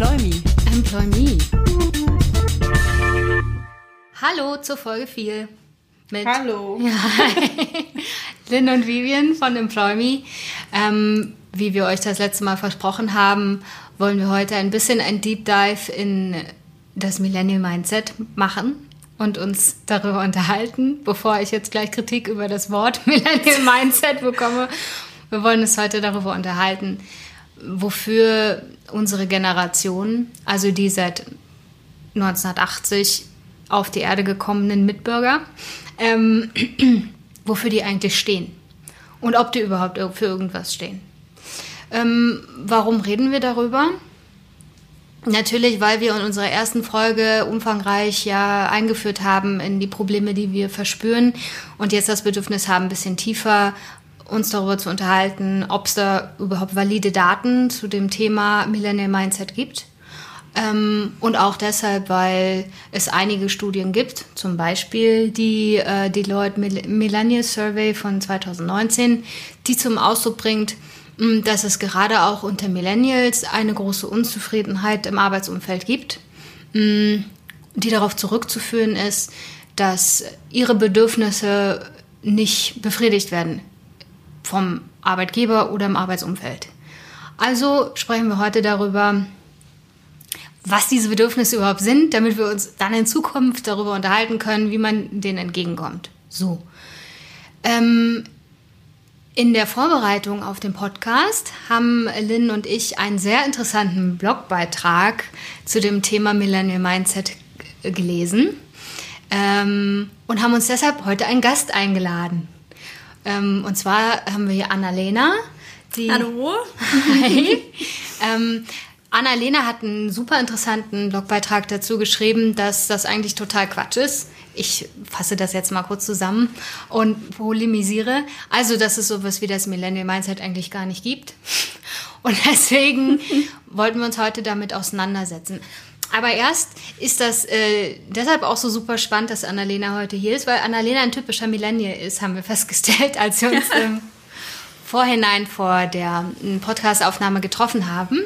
Employ Me. Employ Me. Hallo zur Folge 4. Mit Hallo. Ja, Lynn und Vivian von Employ Me. Ähm, wie wir euch das letzte Mal versprochen haben, wollen wir heute ein bisschen ein Deep Dive in das Millennial Mindset machen und uns darüber unterhalten, bevor ich jetzt gleich Kritik über das Wort Millennial Mindset bekomme. Wir wollen uns heute darüber unterhalten, wofür unsere Generation, also die seit 1980 auf die Erde gekommenen Mitbürger, ähm, wofür die eigentlich stehen und ob die überhaupt für irgendwas stehen. Ähm, warum reden wir darüber? Natürlich, weil wir in unserer ersten Folge umfangreich ja eingeführt haben in die Probleme, die wir verspüren und jetzt das Bedürfnis haben, ein bisschen tiefer uns darüber zu unterhalten, ob es da überhaupt valide Daten zu dem Thema Millennial Mindset gibt. Ähm, und auch deshalb, weil es einige Studien gibt, zum Beispiel die äh, Deloitte Millennial Survey von 2019, die zum Ausdruck bringt, mh, dass es gerade auch unter Millennials eine große Unzufriedenheit im Arbeitsumfeld gibt, mh, die darauf zurückzuführen ist, dass ihre Bedürfnisse nicht befriedigt werden vom Arbeitgeber oder im Arbeitsumfeld. Also sprechen wir heute darüber, was diese Bedürfnisse überhaupt sind, damit wir uns dann in Zukunft darüber unterhalten können, wie man denen entgegenkommt. So. Ähm, in der Vorbereitung auf den Podcast haben Lynn und ich einen sehr interessanten Blogbeitrag zu dem Thema Millennial Mindset gelesen ähm, und haben uns deshalb heute einen Gast eingeladen. Ähm, und zwar haben wir hier Annalena. Die, Hallo. Hi. ähm, Annalena hat einen super interessanten Blogbeitrag dazu geschrieben, dass das eigentlich total Quatsch ist. Ich fasse das jetzt mal kurz zusammen und polemisiere. Also, dass es sowas wie das Millennial Mindset eigentlich gar nicht gibt. Und deswegen wollten wir uns heute damit auseinandersetzen. Aber erst ist das äh, deshalb auch so super spannend, dass Annalena heute hier ist, weil Annalena ein typischer Millennial ist, haben wir festgestellt, als wir uns im Vorhinein vor der Podcastaufnahme getroffen haben.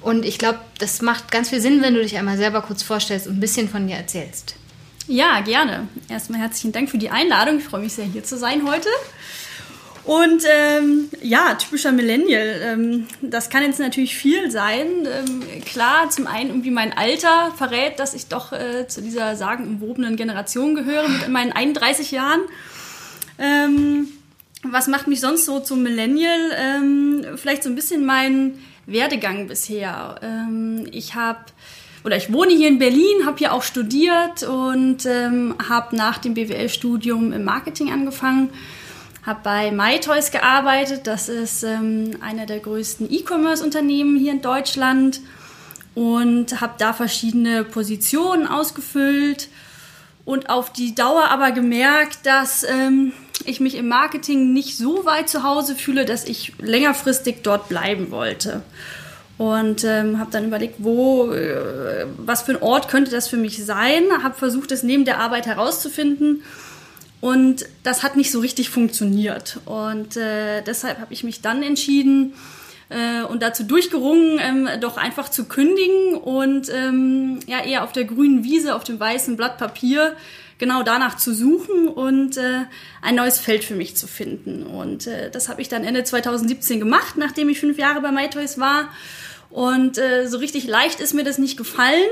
Und ich glaube, das macht ganz viel Sinn, wenn du dich einmal selber kurz vorstellst und ein bisschen von dir erzählst. Ja, gerne. Erstmal herzlichen Dank für die Einladung. Ich freue mich sehr, hier zu sein heute. Und ähm, ja, typischer Millennial. Ähm, das kann jetzt natürlich viel sein. Ähm, klar, zum einen irgendwie mein Alter verrät, dass ich doch äh, zu dieser sagenumwobenen Generation gehöre mit meinen 31 Jahren. Ähm, was macht mich sonst so zum Millennial? Ähm, vielleicht so ein bisschen mein Werdegang bisher. Ähm, ich habe oder ich wohne hier in Berlin, habe hier auch studiert und habe nach dem BWL-Studium im Marketing angefangen habe bei MyToys gearbeitet. Das ist ähm, einer der größten E-Commerce-Unternehmen hier in Deutschland und habe da verschiedene Positionen ausgefüllt und auf die Dauer aber gemerkt, dass ähm, ich mich im Marketing nicht so weit zu Hause fühle, dass ich längerfristig dort bleiben wollte. Und ähm, habe dann überlegt, wo, äh, was für ein Ort könnte das für mich sein. Habe versucht, es neben der Arbeit herauszufinden und das hat nicht so richtig funktioniert. Und äh, deshalb habe ich mich dann entschieden äh, und dazu durchgerungen, ähm, doch einfach zu kündigen und ähm, ja eher auf der grünen Wiese, auf dem weißen Blatt Papier genau danach zu suchen und äh, ein neues Feld für mich zu finden. Und äh, das habe ich dann Ende 2017 gemacht, nachdem ich fünf Jahre bei MyToys war. Und äh, so richtig leicht ist mir das nicht gefallen.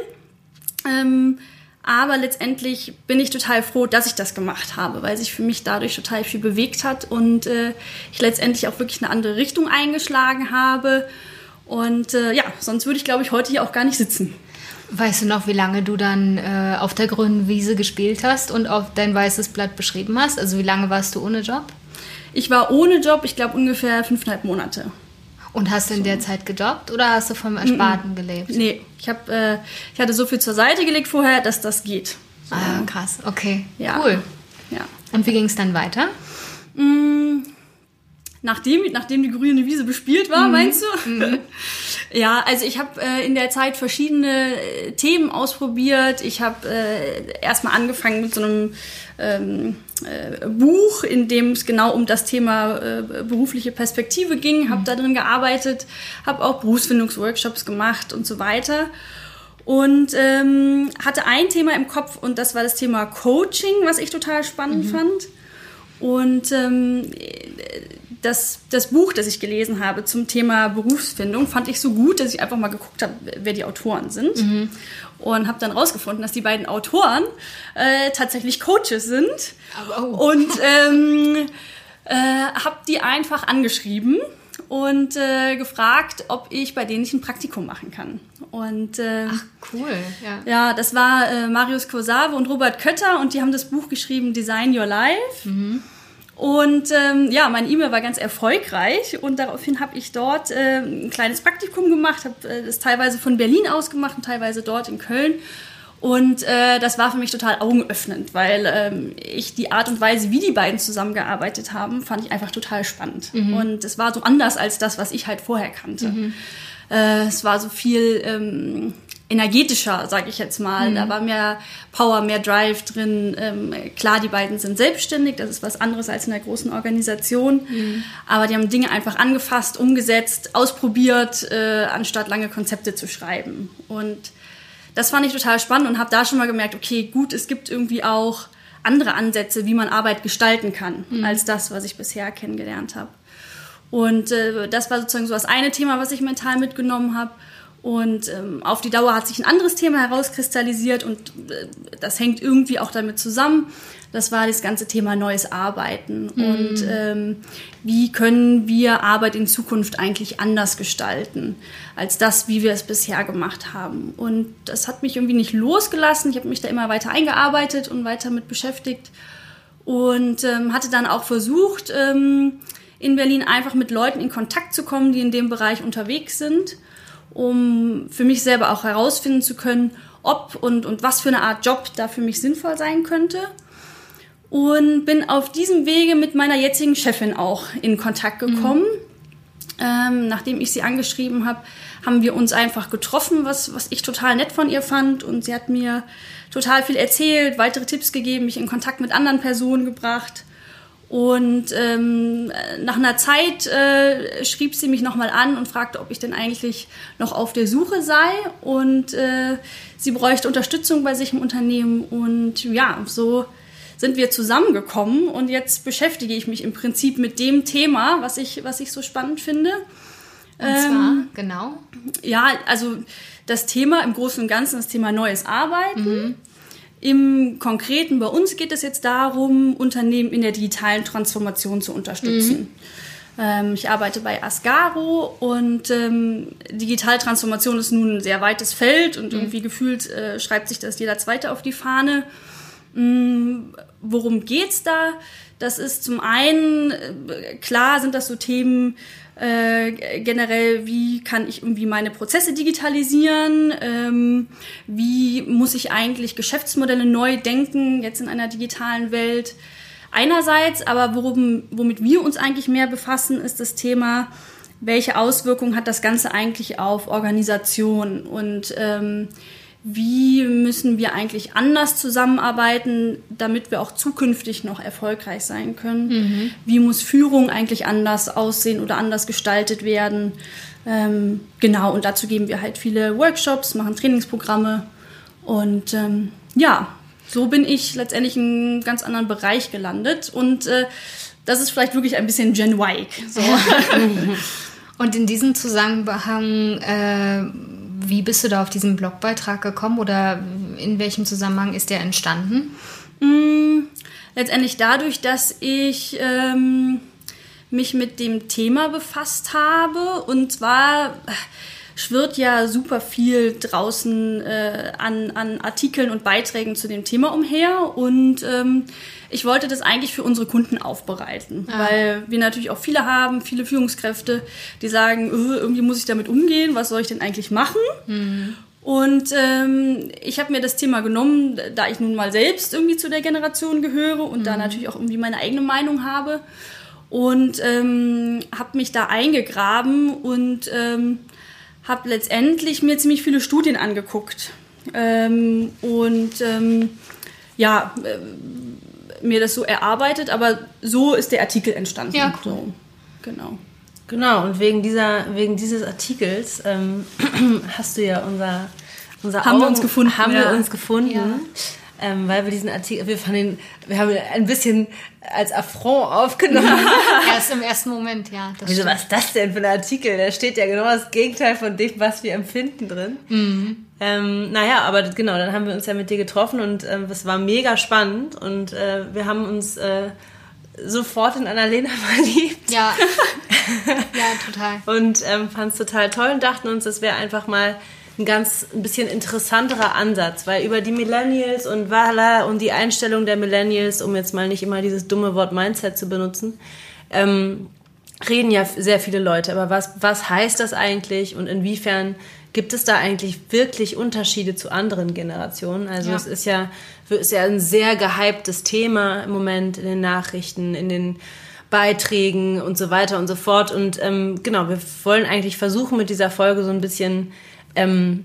Ähm, aber letztendlich bin ich total froh, dass ich das gemacht habe, weil sich für mich dadurch total viel bewegt hat und äh, ich letztendlich auch wirklich eine andere Richtung eingeschlagen habe. Und äh, ja, sonst würde ich, glaube ich, heute hier auch gar nicht sitzen. Weißt du noch, wie lange du dann äh, auf der grünen Wiese gespielt hast und auf dein weißes Blatt beschrieben hast? Also wie lange warst du ohne Job? Ich war ohne Job, ich glaube ungefähr fünfeinhalb Monate. Und hast du in der Zeit gejobbt oder hast du vom Ersparten gelebt? Nee, ich, hab, äh, ich hatte so viel zur Seite gelegt vorher, dass das geht. So. Ah, krass. Okay, ja. cool. Ja. Und wie ging es dann weiter? Mm, nachdem, nachdem die grüne Wiese bespielt war, mhm. meinst du? Mhm. Ja, also ich habe äh, in der Zeit verschiedene äh, Themen ausprobiert. Ich habe äh, erstmal angefangen mit so einem ähm, äh, Buch, in dem es genau um das Thema äh, berufliche Perspektive ging, habe mhm. da drin gearbeitet, habe auch Berufsfindungsworkshops gemacht und so weiter. Und ähm, hatte ein Thema im Kopf und das war das Thema Coaching, was ich total spannend mhm. fand. Und ähm, das, das Buch, das ich gelesen habe zum Thema Berufsfindung, fand ich so gut, dass ich einfach mal geguckt habe, wer die Autoren sind. Mhm. Und habe dann rausgefunden, dass die beiden Autoren äh, tatsächlich Coaches sind. Oh. Und ähm, äh, habe die einfach angeschrieben und äh, gefragt, ob ich bei denen nicht ein Praktikum machen kann. Und äh, Ach, cool. Ja, ja das war äh, Marius Korsave und Robert Kötter und die haben das Buch geschrieben Design Your Life. Mhm. Und ähm, ja, mein E-Mail war ganz erfolgreich und daraufhin habe ich dort äh, ein kleines Praktikum gemacht, habe äh, das teilweise von Berlin aus gemacht und teilweise dort in Köln. Und äh, das war für mich total augenöffnend, weil ähm, ich die Art und Weise, wie die beiden zusammengearbeitet haben, fand ich einfach total spannend. Mhm. Und es war so anders als das, was ich halt vorher kannte. Mhm. Äh, es war so viel ähm, energetischer, sage ich jetzt mal. Mhm. Da war mehr Power, mehr Drive drin. Ähm, klar, die beiden sind selbstständig, das ist was anderes als in einer großen Organisation. Mhm. Aber die haben Dinge einfach angefasst, umgesetzt, ausprobiert, äh, anstatt lange Konzepte zu schreiben. Und das fand ich total spannend und habe da schon mal gemerkt, okay, gut, es gibt irgendwie auch andere Ansätze, wie man Arbeit gestalten kann, mhm. als das, was ich bisher kennengelernt habe. Und äh, das war sozusagen so das eine Thema, was ich mental mitgenommen habe. Und ähm, auf die Dauer hat sich ein anderes Thema herauskristallisiert und äh, das hängt irgendwie auch damit zusammen. Das war das ganze Thema neues Arbeiten mhm. und ähm, wie können wir Arbeit in Zukunft eigentlich anders gestalten als das, wie wir es bisher gemacht haben. Und das hat mich irgendwie nicht losgelassen. Ich habe mich da immer weiter eingearbeitet und weiter mit beschäftigt und ähm, hatte dann auch versucht, ähm, in Berlin einfach mit Leuten in Kontakt zu kommen, die in dem Bereich unterwegs sind um für mich selber auch herausfinden zu können, ob und, und was für eine Art Job da für mich sinnvoll sein könnte. Und bin auf diesem Wege mit meiner jetzigen Chefin auch in Kontakt gekommen. Mhm. Ähm, nachdem ich sie angeschrieben habe, haben wir uns einfach getroffen, was, was ich total nett von ihr fand. Und sie hat mir total viel erzählt, weitere Tipps gegeben, mich in Kontakt mit anderen Personen gebracht. Und ähm, nach einer Zeit äh, schrieb sie mich nochmal an und fragte, ob ich denn eigentlich noch auf der Suche sei. Und äh, sie bräuchte Unterstützung bei sich im Unternehmen. Und ja, so sind wir zusammengekommen. Und jetzt beschäftige ich mich im Prinzip mit dem Thema, was ich, was ich so spannend finde. Und ähm, zwar, genau? Ja, also das Thema im Großen und Ganzen, das Thema neues Arbeiten. Mhm. Im Konkreten bei uns geht es jetzt darum, Unternehmen in der digitalen Transformation zu unterstützen. Mhm. Ähm, ich arbeite bei Asgaro und ähm, Digitaltransformation ist nun ein sehr weites Feld und mhm. irgendwie gefühlt äh, schreibt sich das jeder Zweite auf die Fahne. Mhm, worum geht's da? Das ist zum einen, äh, klar sind das so Themen, äh, generell, wie kann ich irgendwie meine Prozesse digitalisieren? Ähm, wie muss ich eigentlich Geschäftsmodelle neu denken, jetzt in einer digitalen Welt? Einerseits, aber worum, womit wir uns eigentlich mehr befassen, ist das Thema, welche Auswirkungen hat das Ganze eigentlich auf Organisation und ähm, wie müssen wir eigentlich anders zusammenarbeiten, damit wir auch zukünftig noch erfolgreich sein können? Mhm. Wie muss Führung eigentlich anders aussehen oder anders gestaltet werden? Ähm, genau, und dazu geben wir halt viele Workshops, machen Trainingsprogramme und ähm, ja, so bin ich letztendlich in einem ganz anderen Bereich gelandet und äh, das ist vielleicht wirklich ein bisschen Gen Y. So. und in diesem Zusammenhang äh, wie bist du da auf diesen Blogbeitrag gekommen oder in welchem Zusammenhang ist der entstanden? Mm, letztendlich dadurch, dass ich ähm, mich mit dem Thema befasst habe und zwar schwirrt ja super viel draußen äh, an, an Artikeln und Beiträgen zu dem Thema umher und ähm, ich wollte das eigentlich für unsere Kunden aufbereiten, ah. weil wir natürlich auch viele haben, viele Führungskräfte, die sagen, öh, irgendwie muss ich damit umgehen, was soll ich denn eigentlich machen? Mhm. Und ähm, ich habe mir das Thema genommen, da ich nun mal selbst irgendwie zu der Generation gehöre und mhm. da natürlich auch irgendwie meine eigene Meinung habe und ähm, habe mich da eingegraben und ähm, habe letztendlich mir ziemlich viele Studien angeguckt ähm, und ähm, ja, äh, mir das so erarbeitet, aber so ist der Artikel entstanden. Ja, cool. So, genau. Genau, und wegen, dieser, wegen dieses Artikels ähm, hast du ja unser, unser Haben wir Augen- uns gefunden, Haben wir ja. uns gefunden. Ja. Ähm, weil wir diesen Artikel, wir fanden, wir haben ihn ein bisschen als Affront aufgenommen. Erst im ersten Moment, ja. Das Wieso, stimmt. was ist das denn für ein Artikel? Da steht ja genau das Gegenteil von dem, was wir empfinden drin. Mhm. Ähm, naja, aber genau, dann haben wir uns ja mit dir getroffen und es war mega spannend und äh, wir haben uns äh, sofort in Annalena verliebt Ja. ja, total. und ähm, fanden es total toll und dachten uns, das wäre einfach mal ein ganz ein bisschen interessanterer Ansatz, weil über die Millennials und Wala und die Einstellung der Millennials, um jetzt mal nicht immer dieses dumme Wort Mindset zu benutzen, ähm, reden ja sehr viele Leute. Aber was, was heißt das eigentlich und inwiefern gibt es da eigentlich wirklich Unterschiede zu anderen Generationen? Also Ja. es ist ja, ist ja ein sehr gehyptes Thema im Moment in den Nachrichten, in den Beiträgen und so weiter und so fort. Und ähm, genau, wir wollen eigentlich versuchen, mit dieser Folge so ein bisschen ähm,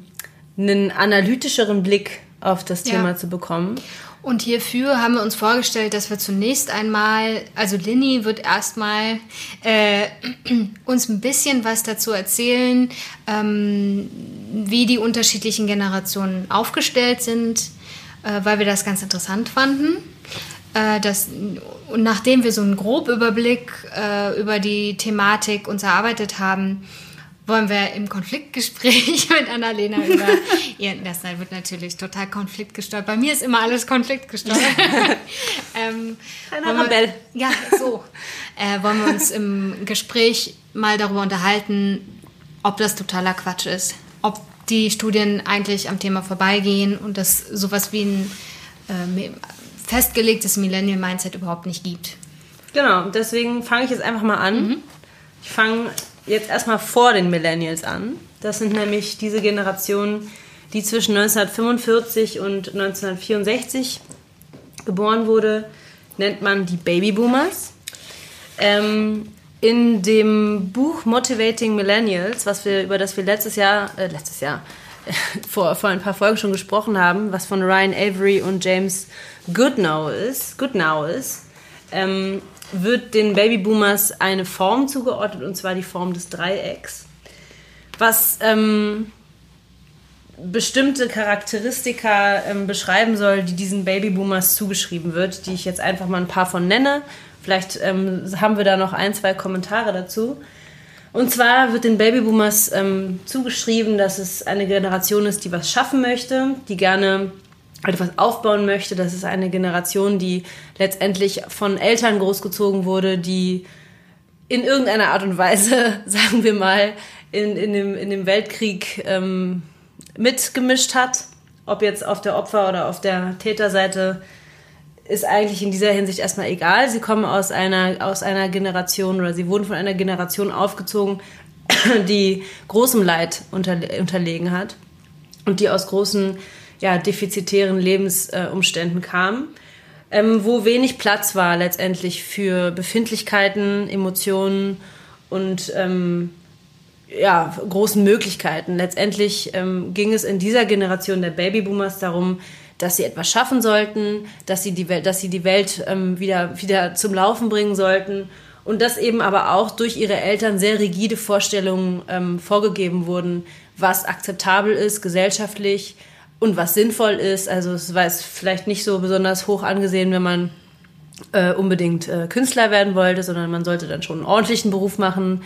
einen analytischeren Blick auf das Ja. Thema zu bekommen. Und hierfür haben wir uns vorgestellt, dass wir zunächst einmal, also Linny wird erstmal äh, uns ein bisschen was dazu erzählen, ähm, wie die unterschiedlichen Generationen aufgestellt sind, äh, weil wir das ganz interessant fanden. Äh, das, und nachdem wir so einen Grobüberblick äh, über die Thematik uns erarbeitet haben, wollen wir im Konfliktgespräch mit Annalena über ihr, das wird natürlich total konfliktgesteuert. Bei mir ist immer alles konfliktgesteuert. ähm, wir- Rebell. Ja, so. äh, wollen wir uns im Gespräch mal darüber unterhalten, ob das totaler Quatsch ist. Ob die Studien eigentlich am Thema vorbeigehen und dass sowas wie ein äh, festgelegtes Millennial Mindset überhaupt nicht gibt. Genau, deswegen fange ich jetzt einfach mal an. Ich fange jetzt erstmal vor den Millennials an. Das sind nämlich diese Generationen, die zwischen 1945 und 1964 geboren wurde, nennt man die Babyboomers. Ähm, in dem Buch Motivating Millennials, was wir, über das wir letztes Jahr, äh, letztes Jahr, vor, vor ein paar Folgen schon gesprochen haben, was von Ryan Avery und James Goodnow ist, Goodnow ist, ähm, wird den Babyboomers eine Form zugeordnet, und zwar die Form des Dreiecks, was ähm, bestimmte Charakteristika ähm, beschreiben soll, die diesen Babyboomers zugeschrieben wird, die ich jetzt einfach mal ein paar von nenne. Vielleicht ähm, haben wir da noch ein, zwei Kommentare dazu. Und zwar wird den Babyboomers ähm, zugeschrieben, dass es eine Generation ist, die was schaffen möchte, die gerne etwas aufbauen möchte. Das ist eine Generation, die letztendlich von Eltern großgezogen wurde, die in irgendeiner Art und Weise, sagen wir mal, in, in, dem, in dem Weltkrieg ähm, mitgemischt hat. Ob jetzt auf der Opfer- oder auf der Täterseite, ist eigentlich in dieser Hinsicht erstmal egal. Sie kommen aus einer, aus einer Generation oder sie wurden von einer Generation aufgezogen, die großem Leid unterle unterlegen hat und die aus großen, ja, defizitären Lebensumständen kam, ähm, wo wenig Platz war letztendlich für Befindlichkeiten, Emotionen und ähm, ja, großen Möglichkeiten. Letztendlich ähm, ging es in dieser Generation der Babyboomers darum, dass sie etwas schaffen sollten, dass sie die Welt, dass sie die Welt ähm, wieder, wieder zum Laufen bringen sollten und dass eben aber auch durch ihre Eltern sehr rigide Vorstellungen ähm, vorgegeben wurden, was akzeptabel ist gesellschaftlich und was sinnvoll ist. Also es war jetzt vielleicht nicht so besonders hoch angesehen, wenn man äh, unbedingt äh, Künstler werden wollte, sondern man sollte dann schon einen ordentlichen Beruf machen,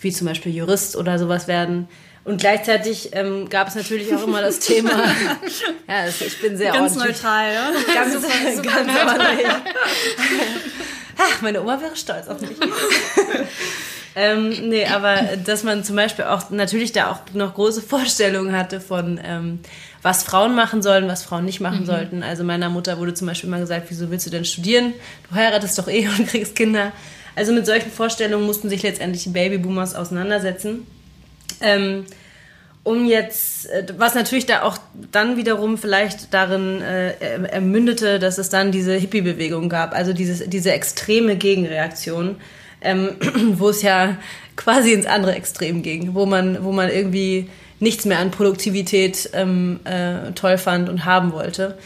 wie zum Beispiel Jurist oder sowas werden. Und gleichzeitig ähm, gab es natürlich auch immer das Thema. ja, das, ich bin sehr Ganz ordentlich. neutral, ja. Ganz, ganz ordentlich. Ach, meine Oma wäre stolz auf mich. ähm, nee, aber dass man zum Beispiel auch natürlich da auch noch große Vorstellungen hatte von, ähm, was Frauen machen sollen, was Frauen nicht machen sollten. Also meiner Mutter wurde zum Beispiel mal gesagt, wieso willst du denn studieren? Du heiratest doch eh und kriegst Kinder. Also mit solchen Vorstellungen mussten sich letztendlich die Babyboomers auseinandersetzen. Ähm, um jetzt, äh, was natürlich da auch dann wiederum vielleicht darin äh, er- ermündete, dass es dann diese Hippie-Bewegung gab, also dieses, diese extreme Gegenreaktion ähm, wo es ja quasi ins andere Extrem ging, wo man, wo man irgendwie nichts mehr an Produktivität ähm, äh, toll fand und haben wollte.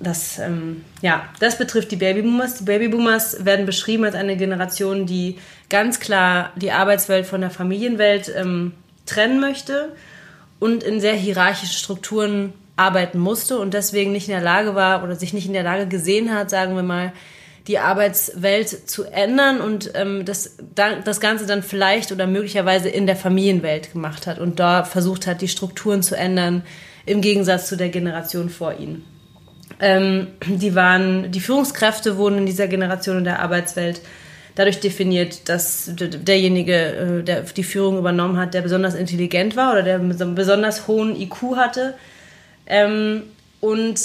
Das, ähm, ja, das betrifft die Babyboomers. Die Babyboomers werden beschrieben als eine Generation, die ganz klar die Arbeitswelt von der Familienwelt ähm, trennen möchte und in sehr hierarchischen Strukturen arbeiten musste und deswegen nicht in der Lage war oder sich nicht in der Lage gesehen hat, sagen wir mal, die Arbeitswelt zu ändern und ähm, das, das Ganze dann vielleicht oder möglicherweise in der Familienwelt gemacht hat und da versucht hat, die Strukturen zu ändern, im Gegensatz zu der Generation vor ihnen. Ähm, die, waren, die Führungskräfte wurden in dieser Generation in der Arbeitswelt dadurch definiert, dass derjenige, äh, der die Führung übernommen hat, der besonders intelligent war oder der einen besonders hohen IQ hatte. Ähm, und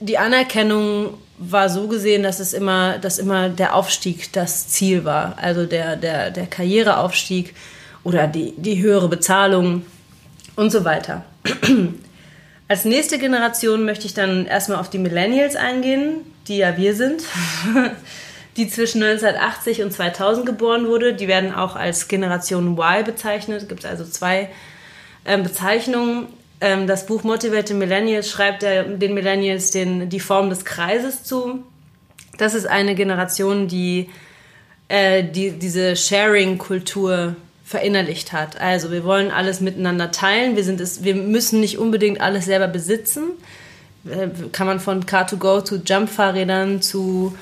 die Anerkennung war so gesehen, dass es immer, dass immer der Aufstieg das Ziel war. Also der, der, der Karriereaufstieg oder die, die höhere Bezahlung und so weiter. Als nächste Generation möchte ich dann erstmal auf die Millennials eingehen, die ja wir sind, die zwischen 1980 und 2000 geboren wurde. Die werden auch als Generation Y bezeichnet. Es gibt also zwei ähm, Bezeichnungen. Ähm, das Buch Motivated Millennials schreibt er den Millennials den, die Form des Kreises zu. Das ist eine Generation, die, äh, die diese Sharing-Kultur verinnerlicht hat. Also wir wollen alles miteinander teilen. Wir, sind es, wir müssen nicht unbedingt alles selber besitzen. Äh, kann man von Car2Go zu Jump-Fahrrädern zu,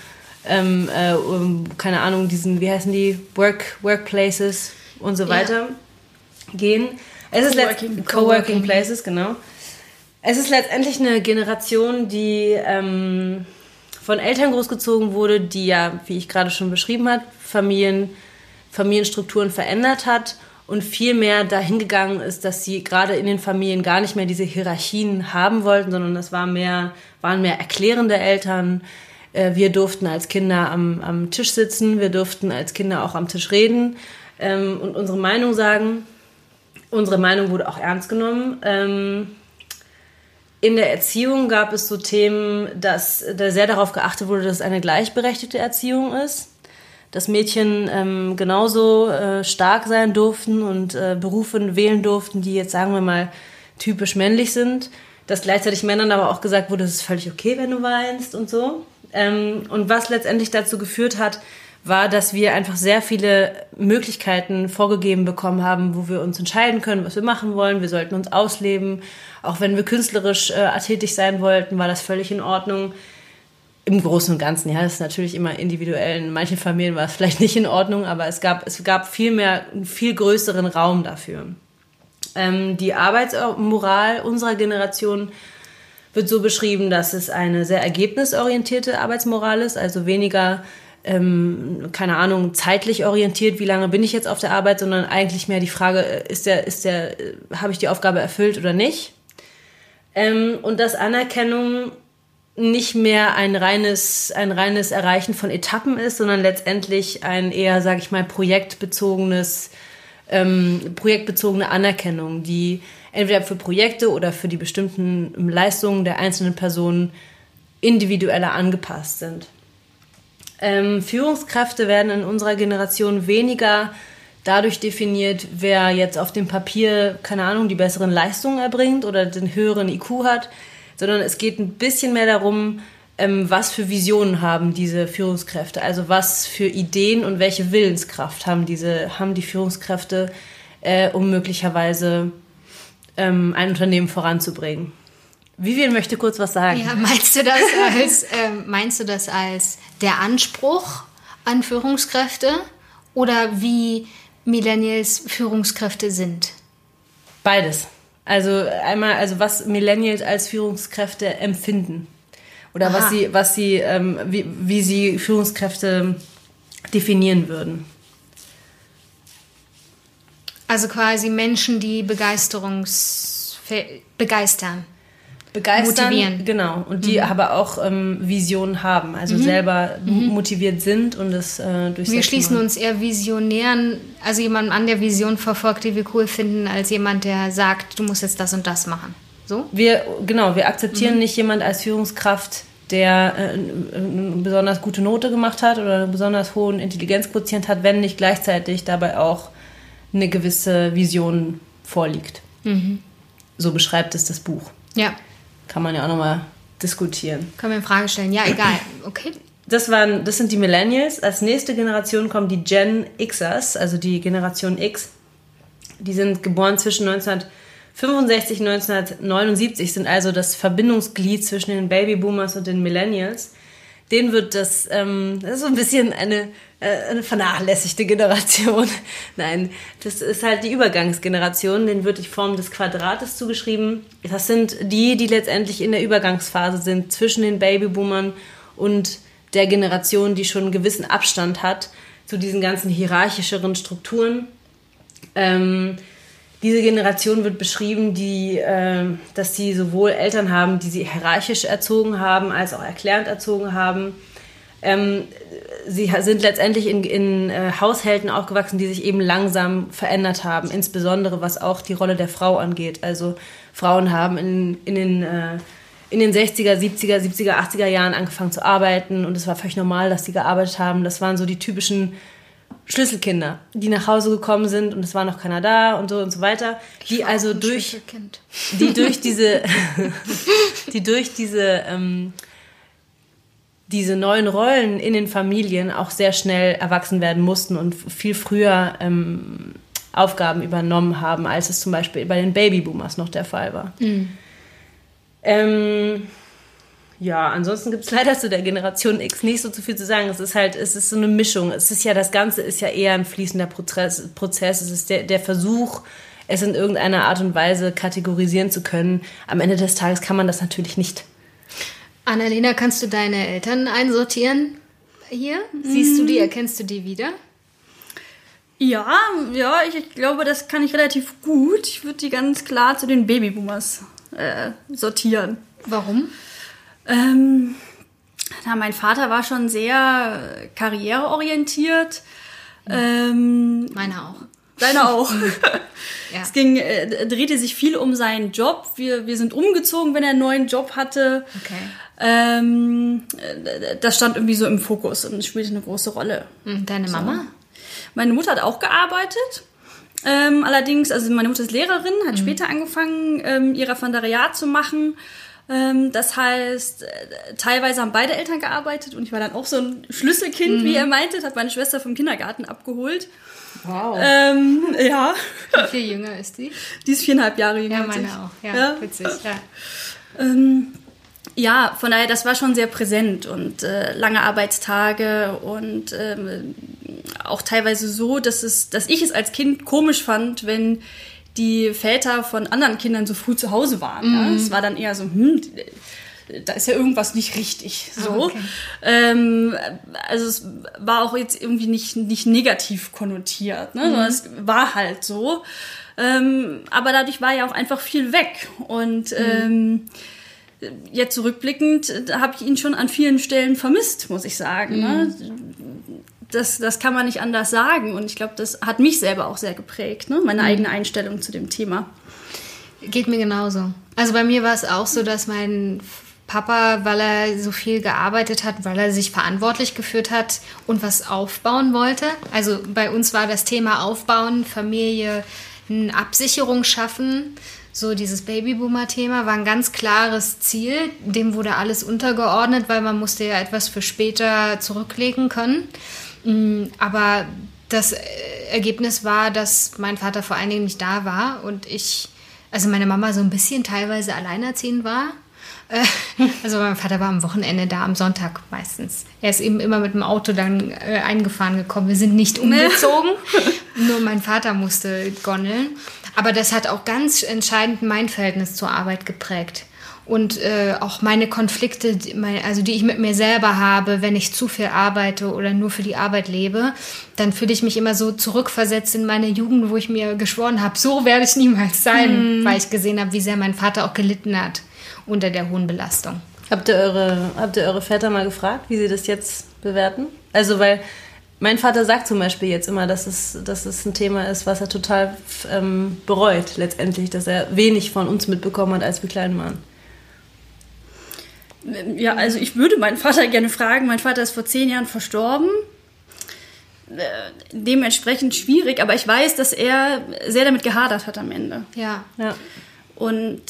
ähm, äh, um, keine Ahnung, diesen, wie heißen die, Work, Workplaces und so weiter ja. gehen. Es ist Coworking, Coworking Places, genau. Es ist letztendlich eine Generation, die ähm, von Eltern großgezogen wurde, die ja, wie ich gerade schon beschrieben habe, Familien, Familienstrukturen verändert hat und viel mehr dahin gegangen ist, dass sie gerade in den Familien gar nicht mehr diese Hierarchien haben wollten, sondern das war mehr, waren mehr erklärende Eltern. Äh, wir durften als Kinder am, am Tisch sitzen, wir durften als Kinder auch am Tisch reden ähm, und unsere Meinung sagen. Unsere Meinung wurde auch ernst genommen. Ähm, in der Erziehung gab es so Themen, dass da sehr darauf geachtet wurde, dass es eine gleichberechtigte Erziehung ist. Dass Mädchen ähm, genauso äh, stark sein durften und äh, Berufe wählen durften, die jetzt, sagen wir mal, typisch männlich sind. Dass gleichzeitig Männern aber auch gesagt wurde, es ist völlig okay, wenn du weinst und so. Ähm, und was letztendlich dazu geführt hat, war, dass wir einfach sehr viele Möglichkeiten vorgegeben bekommen haben, wo wir uns entscheiden können, was wir machen wollen. Wir sollten uns ausleben. Auch wenn wir künstlerisch äh, tätig sein wollten, war das völlig in Ordnung. Im Großen und Ganzen, ja, das ist natürlich immer individuell. In manchen Familien war es vielleicht nicht in Ordnung, aber es gab, es gab viel mehr, einen viel größeren Raum dafür. Ähm, die Arbeitsmoral unserer Generation wird so beschrieben, dass es eine sehr ergebnisorientierte Arbeitsmoral ist, also weniger ähm, keine Ahnung, zeitlich orientiert, wie lange bin ich jetzt auf der Arbeit, sondern eigentlich mehr die Frage, äh, ist der, ist der, äh, habe ich die Aufgabe erfüllt oder nicht? Ähm, und dass Anerkennung nicht mehr ein reines, ein reines Erreichen von Etappen ist, sondern letztendlich ein eher, sage ich mal, projektbezogenes, ähm, projektbezogene Anerkennung, die entweder für Projekte oder für die bestimmten Leistungen der einzelnen Personen individueller angepasst sind. Ähm, Führungskräfte werden in unserer Generation weniger dadurch definiert, wer jetzt auf dem Papier, keine Ahnung, die besseren Leistungen erbringt oder den höheren IQ hat, sondern es geht ein bisschen mehr darum, ähm, was für Visionen haben diese Führungskräfte, also was für Ideen und welche Willenskraft haben diese, haben die Führungskräfte, äh, um möglicherweise ähm, ein Unternehmen voranzubringen. Vivian möchte kurz was sagen. Ja, meinst du das als, äh, meinst du das als der Anspruch an Führungskräfte oder wie Millennials Führungskräfte sind? Beides. Also einmal, also was Millennials als Führungskräfte empfinden oder was sie, was sie, ähm, wie, wie sie Führungskräfte definieren würden. Also quasi Menschen, die Begeisterungs begeistern begeistern. Motivieren. Genau. Und die mhm. aber auch ähm, Visionen haben, also mhm. selber mhm. motiviert sind und es äh, durchsetzen Wir schließen uns eher Visionären, also jemanden an, der Vision verfolgt, die wir cool finden, als jemand, der sagt, du musst jetzt das und das machen. So? Wir, genau, wir akzeptieren mhm. nicht jemand als Führungskraft, der äh, eine besonders gute Note gemacht hat oder einen besonders hohen Intelligenzquotient hat, wenn nicht gleichzeitig dabei auch eine gewisse Vision vorliegt. Mhm. So beschreibt es das Buch. Ja. Kann man ja auch nochmal diskutieren. Können wir in Frage stellen. Ja, egal. Okay. Das, waren, das sind die Millennials. Als nächste Generation kommen die Gen Xers, also die Generation X. Die sind geboren zwischen 1965 und 1979, sind also das Verbindungsglied zwischen den Babyboomers und den Millennials. Denen wird das, ähm, das so ein bisschen eine, äh, eine vernachlässigte Generation. Nein, das ist halt die Übergangsgeneration, denen wird die Form des Quadrates zugeschrieben. Das sind die, die letztendlich in der Übergangsphase sind zwischen den Babyboomern und der Generation, die schon einen gewissen Abstand hat zu diesen ganzen hierarchischeren Strukturen. Ähm, diese Generation wird beschrieben, die, äh, dass sie sowohl Eltern haben, die sie hierarchisch erzogen haben, als auch erklärend erzogen haben. Ähm, sie sind letztendlich in, in äh, Haushalten aufgewachsen, die sich eben langsam verändert haben, insbesondere was auch die Rolle der Frau angeht. Also Frauen haben in, in den äh, in den 60er, 70er, 70er, 80er Jahren angefangen zu arbeiten und es war völlig normal, dass sie gearbeitet haben. Das waren so die typischen Schlüsselkinder, die nach Hause gekommen sind und es war noch keiner da und so und so weiter. Die also durch, die durch diese, die durch diese, ähm, diese neuen Rollen in den Familien auch sehr schnell erwachsen werden mussten und viel früher ähm, Aufgaben übernommen haben, als es zum Beispiel bei den Babyboomers noch der Fall war. Mhm. Ähm, ja, ansonsten gibt es leider zu der Generation X nicht so zu viel zu sagen. Es ist halt, es ist so eine Mischung. Es ist ja, das Ganze ist ja eher ein fließender Prozess. Prozess. Es ist der, der Versuch, es in irgendeiner Art und Weise kategorisieren zu können. Am Ende des Tages kann man das natürlich nicht. Annalena, kannst du deine Eltern einsortieren hier? Siehst du die, erkennst du die wieder? Ja, ja, ich, ich glaube, das kann ich relativ gut. Ich würde die ganz klar zu den Babyboomers äh, sortieren. Warum? Ähm, na, mein Vater war schon sehr karriereorientiert. Ähm, Meiner auch. Deiner auch. ja. Es ging, äh, drehte sich viel um seinen Job. Wir, wir sind umgezogen, wenn er einen neuen Job hatte. Okay. Ähm, das stand irgendwie so im Fokus und spielte eine große Rolle. Deine Mama? So. Meine Mutter hat auch gearbeitet. Ähm, allerdings, also meine Mutter ist Lehrerin, hat mhm. später angefangen, ähm, ihr Referendariat zu machen. Ähm, das heißt, äh, teilweise haben beide Eltern gearbeitet und ich war dann auch so ein Schlüsselkind, mhm. wie ihr meintet, habe meine Schwester vom Kindergarten abgeholt. Wow. Ähm, ja. Wie viel jünger ist die? Die ist viereinhalb Jahre jünger. Ja, meine auch. Ja, ja. witzig. Ja. Ähm, ja, von daher, das war schon sehr präsent und äh, lange Arbeitstage und ähm, auch teilweise so, dass, es, dass ich es als Kind komisch fand, wenn die Väter von anderen Kindern so früh zu Hause waren. Mhm. Ja? Es war dann eher so, hm, da ist ja irgendwas nicht richtig. So. Oh, okay. ähm, also es war auch jetzt irgendwie nicht, nicht negativ konnotiert, ne? Mhm. sondern es war halt so. Ähm, aber dadurch war ja auch einfach viel weg. Und mhm. ähm, jetzt zurückblickend habe ich ihn schon an vielen Stellen vermisst, muss ich sagen. Ne? Das, das kann man nicht anders sagen. Und ich glaube, das hat mich selber auch sehr geprägt, ne? meine mhm. eigene Einstellung zu dem Thema. Geht mir genauso. Also bei mir war es auch so, dass mein Papa, weil er so viel gearbeitet hat, weil er sich verantwortlich geführt hat und was aufbauen wollte. Also bei uns war das Thema Aufbauen, Familie, eine Absicherung schaffen. So dieses Babyboomer-Thema war ein ganz klares Ziel. Dem wurde alles untergeordnet, weil man musste ja etwas für später zurücklegen können. Mm, aber das äh, Ergebnis war, dass mein Vater vor allen Dingen nicht da war und ich, also meine Mama so ein bisschen teilweise alleinerziehend war. Äh, also mein Vater war am Wochenende da, am Sonntag meistens. Er ist eben immer mit dem Auto dann äh, eingefahren gekommen. Wir sind nicht umgezogen, nur mein Vater musste gondeln. Aber das hat auch ganz entscheidend mein Verhältnis zur Arbeit geprägt und äh, auch meine Konflikte, die, meine, also die ich mit mir selber habe, wenn ich zu viel arbeite oder nur für die Arbeit lebe, dann fühle ich mich immer so zurückversetzt in meine Jugend, wo ich mir geschworen habe, so werde ich niemals sein, hm. weil ich gesehen habe, wie sehr mein Vater auch gelitten hat unter der hohen Belastung. Habt ihr eure, habt ihr eure Väter mal gefragt, wie sie das jetzt bewerten? Also, weil mein Vater sagt zum Beispiel jetzt immer, dass es, dass es ein Thema ist, was er total ähm, bereut, letztendlich, dass er wenig von uns mitbekommen hat, als wir klein waren. Ja, also ich würde meinen Vater gerne fragen. Mein Vater ist vor zehn Jahren verstorben. Äh, dementsprechend schwierig, aber ich weiß, dass er sehr damit gehadert hat am Ende. Ja. Ja. Und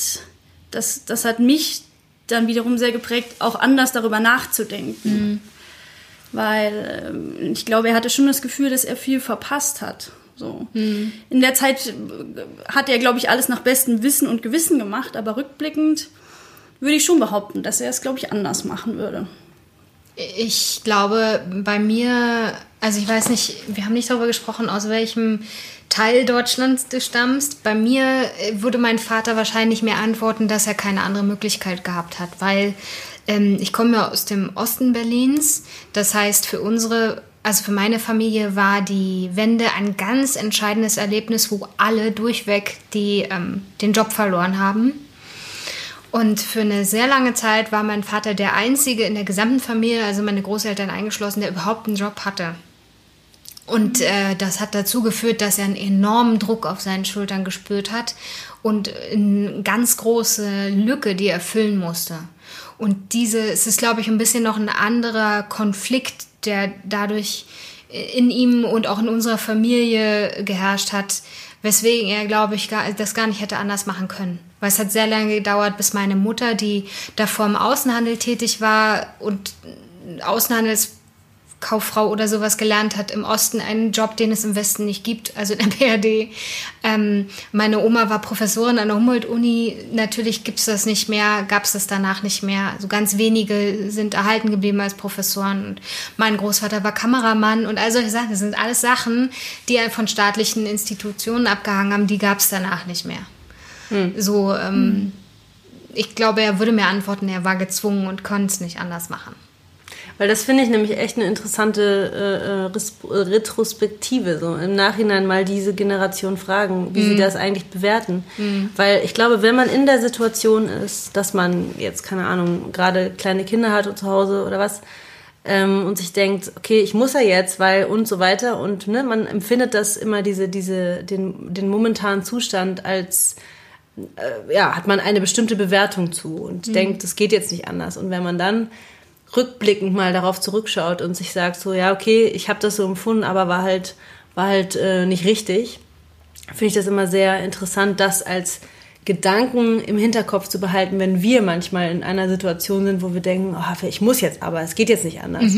das, das hat mich dann wiederum sehr geprägt, auch anders darüber nachzudenken. Weil ähm, ich glaube, er hatte schon das Gefühl, dass er viel verpasst hat. So. In der Zeit hat er, glaube ich, alles nach bestem Wissen und Gewissen gemacht, aber rückblickend würde ich schon behaupten, dass er es, glaube ich, anders machen würde. Ich glaube, bei mir, also ich weiß nicht, wir haben nicht darüber gesprochen, aus welchem Teil Deutschlands du stammst. Bei mir äh, würde mein Vater wahrscheinlich mehr antworten, dass er keine andere Möglichkeit gehabt hat, weil ähm, ich komme ja aus dem Osten Berlins. Das heißt, für unsere, also für meine Familie war die Wende ein ganz entscheidendes Erlebnis, wo alle durchweg die, ähm, den Job verloren haben. Und für eine sehr lange Zeit war mein Vater der Einzige in der gesamten Familie, also meine Großeltern eingeschlossen, der überhaupt einen Job hatte. Und äh, das hat dazu geführt, dass er einen enormen Druck auf seinen Schultern gespürt hat und eine ganz große Lücke, die er füllen musste. Und diese, es ist, glaube ich, ein bisschen noch ein anderer Konflikt, der dadurch in ihm und auch in unserer Familie geherrscht hat, weswegen er, glaube ich, das gar nicht hätte anders machen können. Weil es hat sehr lange gedauert, bis meine Mutter, die davor im Außenhandel tätig war und Außenhandelskauffrau oder sowas gelernt hat, im Osten einen Job, den es im Westen nicht gibt, also in der BRD. Ähm, meine Oma war Professorin an der Humboldt-Uni. Natürlich gibt es das nicht mehr, gab es das danach nicht mehr. So ganz wenige sind erhalten geblieben als Professoren. Und mein Großvater war Kameramann und all solche Sachen. Das sind alles Sachen, die von staatlichen Institutionen abgehangen haben, die gab es danach nicht mehr. So, ähm, ich glaube, er würde mir antworten, er war gezwungen und konnte es nicht anders machen. Weil das finde ich nämlich echt eine interessante äh, äh, äh, Retrospektive, so im Nachhinein mal diese Generation fragen, wie sie das eigentlich bewerten. Weil ich glaube, wenn man in der Situation ist, dass man jetzt, keine Ahnung, gerade kleine Kinder hat zu Hause oder was, ähm, und sich denkt, okay, ich muss ja jetzt, weil und so weiter. Und ne, man empfindet das immer diese, diese, den, den momentanen Zustand als ja, hat man eine bestimmte Bewertung zu und denkt, es geht jetzt nicht anders. Und wenn man dann rückblickend mal darauf zurückschaut und sich sagt, so, ja, okay, ich habe das so empfunden, aber war halt, war halt äh, nicht richtig, finde ich das immer sehr interessant, das als Gedanken im Hinterkopf zu behalten, wenn wir manchmal in einer Situation sind, wo wir denken, oh, ich muss jetzt aber, es geht jetzt nicht anders.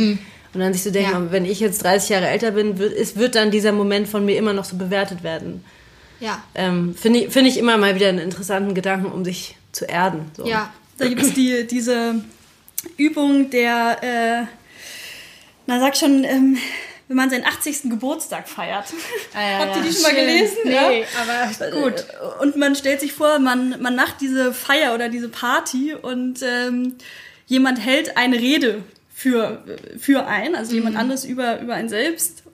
Und dann sich zu denken, Ja. wenn ich jetzt 30 Jahre älter bin, wird, es wird dann dieser Moment von mir immer noch so bewertet werden. Ja. Ähm, Finde ich, finde ich immer mal wieder einen interessanten Gedanken, um sich zu erden. So. Ja. Da gibt es die, diese Übung der, äh, na sag schon, ähm, wenn man seinen 80. Geburtstag feiert. Habt ihr die schon mal gelesen? Nee, aber gut. Und man stellt sich vor, man, man macht diese Feier oder diese Party und ähm, jemand hält eine Rede für, für einen, also jemand anderes über, über einen selbst.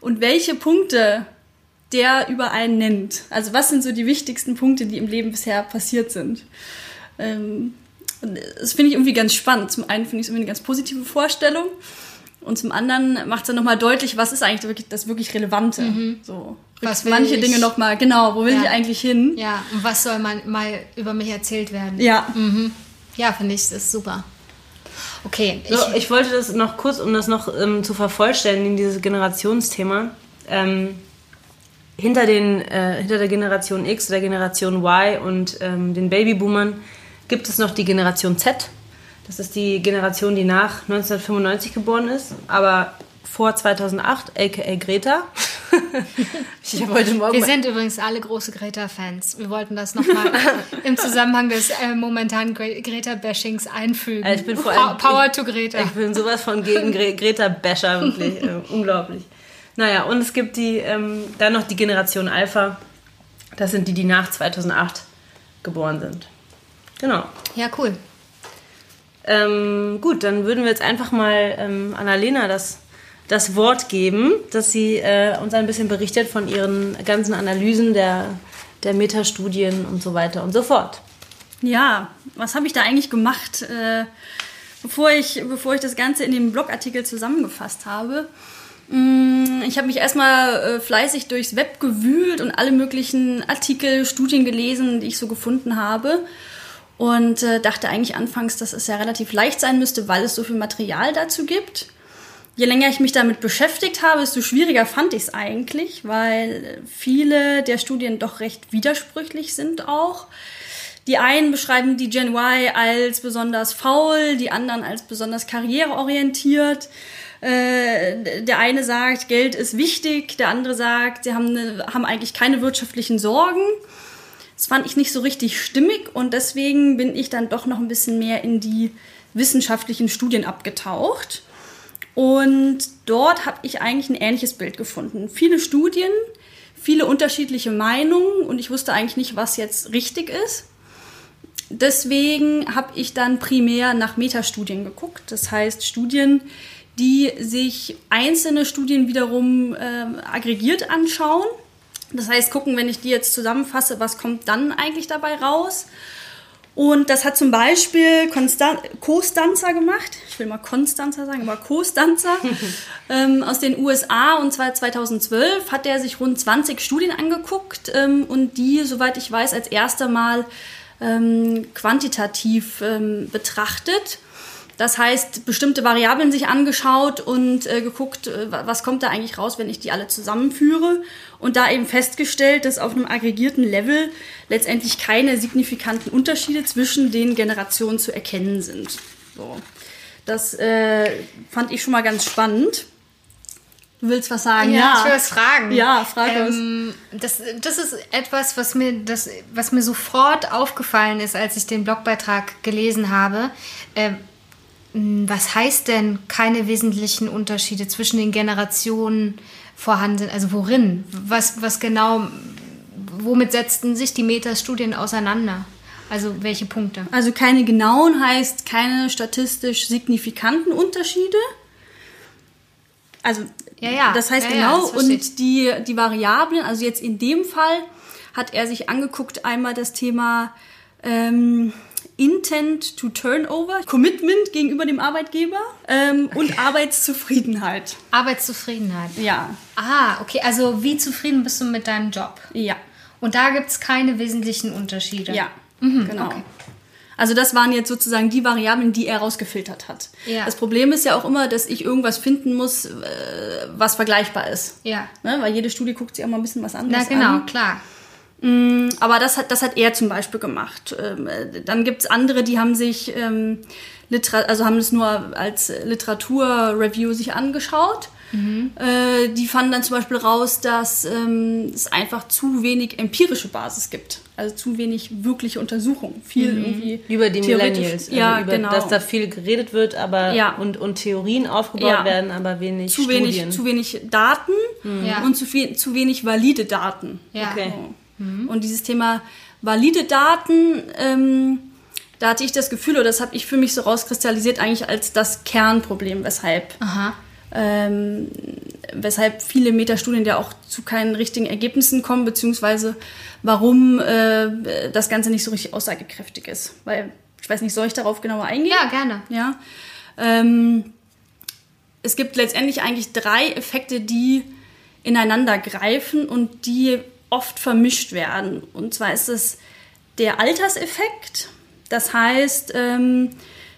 Und welche Punkte der über einen nennt. Also was sind so die wichtigsten Punkte, die im Leben bisher passiert sind. Ähm, das finde ich irgendwie ganz spannend. Zum einen finde ich es irgendwie eine ganz positive Vorstellung. Und zum anderen macht es dann nochmal deutlich, was ist eigentlich wirklich das wirklich Relevante. So, Was will manche ich? Dinge nochmal, genau, wo will Ja. ich eigentlich hin? Ja, und was soll man mal über mich erzählt werden? Ja. Ja, finde ich, das ist super. Okay, So, ich, ich wollte das noch kurz, um das noch ähm, zu vervollständigen, dieses Generationsthema. Ähm, hinter, den, äh, hinter der Generation X, der Generation Y und ähm, den Babyboomern gibt es noch die Generation Z. Das ist die Generation, die nach 1995 geboren ist, aber vor 2008, aka Greta. ich habe heute Morgen wir sind übrigens alle große Greta-Fans. Wir wollten das nochmal im Zusammenhang des äh, momentanen Gre Greta-Bashings einfügen. Also ich bin vor allem- Power ich- to Greta. Ich bin sowas von gegen Gre Greta-Basher, wirklich. äh, unglaublich. Naja, und es gibt die, ähm, dann noch die Generation Alpha. Das sind die, die nach 2008 geboren sind. Genau. ja, cool. Ähm, gut, dann würden wir jetzt einfach mal ähm, Annalena das, das Wort geben, dass sie äh, uns ein bisschen berichtet von ihren ganzen Analysen der, der Metastudien und so weiter und so fort. Ja, was habe ich da eigentlich gemacht, äh, bevor, ich, bevor ich das Ganze in dem Blogartikel zusammengefasst habe? Mm, Ich habe mich erstmal äh, fleißig durchs Web gewühlt und alle möglichen Artikel, Studien gelesen, die ich so gefunden habe. und äh, dachte eigentlich anfangs, dass es ja relativ leicht sein müsste, weil es so viel Material dazu gibt. Je länger ich mich damit beschäftigt habe, desto schwieriger fand ich es eigentlich, weil viele der Studien doch recht widersprüchlich sind auch. Die einen beschreiben die Gen Y als besonders faul, die anderen als besonders karriereorientiert. Äh, der eine sagt, Geld ist wichtig, der andere sagt, sie haben, eine, haben eigentlich keine wirtschaftlichen Sorgen. Das fand ich nicht so richtig stimmig und deswegen bin ich dann doch noch ein bisschen mehr in die wissenschaftlichen Studien abgetaucht. Und dort habe ich eigentlich ein ähnliches Bild gefunden. Viele Studien, viele unterschiedliche Meinungen und ich wusste eigentlich nicht, was jetzt richtig ist. Deswegen habe ich dann primär nach Metastudien geguckt. Das heißt Studien, die sich einzelne Studien wiederum äh, aggregiert anschauen das heißt, gucken, wenn ich die jetzt zusammenfasse, was kommt dann eigentlich dabei raus? Und das hat zum Beispiel Costanza gemacht. Ich will mal Constanza sagen, aber Costanza ähm, aus den USA. Und zwar 2012 hat er sich rund 20 Studien angeguckt ähm, und die, soweit ich weiß, als erster Mal ähm, quantitativ ähm, betrachtet. Das heißt, bestimmte Variablen sich angeschaut und äh, geguckt, äh, was kommt da eigentlich raus, wenn ich die alle zusammenführe. Und da eben festgestellt, dass auf einem aggregierten Level letztendlich keine signifikanten Unterschiede zwischen den Generationen zu erkennen sind. So. Das äh, fand ich schon mal ganz spannend. Du willst was sagen? Ja, ja. ich will was fragen. Ja, frag ähm, das, das ist etwas, was mir, das, was mir sofort aufgefallen ist, als ich den Blogbeitrag gelesen habe. Äh, hm, was heißt denn keine wesentlichen Unterschiede zwischen den Generationen vorhanden? Also worin? Was, was genau, womit setzten sich die Metastudien auseinander? Also welche Punkte? Also keine genauen heißt keine statistisch signifikanten Unterschiede. Also ja, ja. das heißt ja, genau das und die, die Variablen, also jetzt in dem Fall hat er sich angeguckt einmal das Thema ähm, Intent to Turnover, Commitment gegenüber dem Arbeitgeber ähm, okay. und Arbeitszufriedenheit. Arbeitszufriedenheit. Ja. Ah, okay. Also wie zufrieden bist du mit deinem Job? Ja. Und da gibt es keine wesentlichen Unterschiede. Ja, mhm, genau. Okay. Also das waren jetzt sozusagen die Variablen, die er rausgefiltert hat. Ja. Das Problem ist ja auch immer, dass ich irgendwas finden muss, äh, was vergleichbar ist. Ja. Ne? Weil jede Studie guckt sich auch mal ein bisschen was anderes an. Na genau, an. klar. Mm, aber das hat, das hat er zum Beispiel gemacht. Ähm, dann gibt es andere, die haben sich ähm, also haben es nur als Literaturreview sich angeschaut. Mhm. Äh, die fanden dann zum Beispiel raus, dass ähm, es einfach zu wenig empirische Basis gibt. Also zu wenig wirkliche Untersuchungen. Viel mhm. irgendwie. Über die Millennials. Also ja, über, genau. Dass da viel geredet wird, aber ja. und, und Theorien aufgebaut ja. werden, aber wenig zu Studien. Wenig, zu wenig Daten mhm. und zu, viel, zu wenig valide Daten. Ja. Okay. So. Mhm. Und dieses Thema valide Daten, ähm, da hatte ich das Gefühl, oder das habe ich für mich so rauskristallisiert, eigentlich als das Kernproblem, weshalb, ähm, weshalb viele Metastudien ja auch zu keinen richtigen Ergebnissen kommen, beziehungsweise warum äh, das Ganze nicht so richtig aussagekräftig ist. Weil, ich weiß nicht, soll ich darauf genauer eingehen? Ja, gerne. Ja. Ähm, es gibt letztendlich eigentlich drei Effekte, die ineinander greifen und die oft vermischt werden. Und zwar ist es der Alterseffekt. Das heißt, ähm,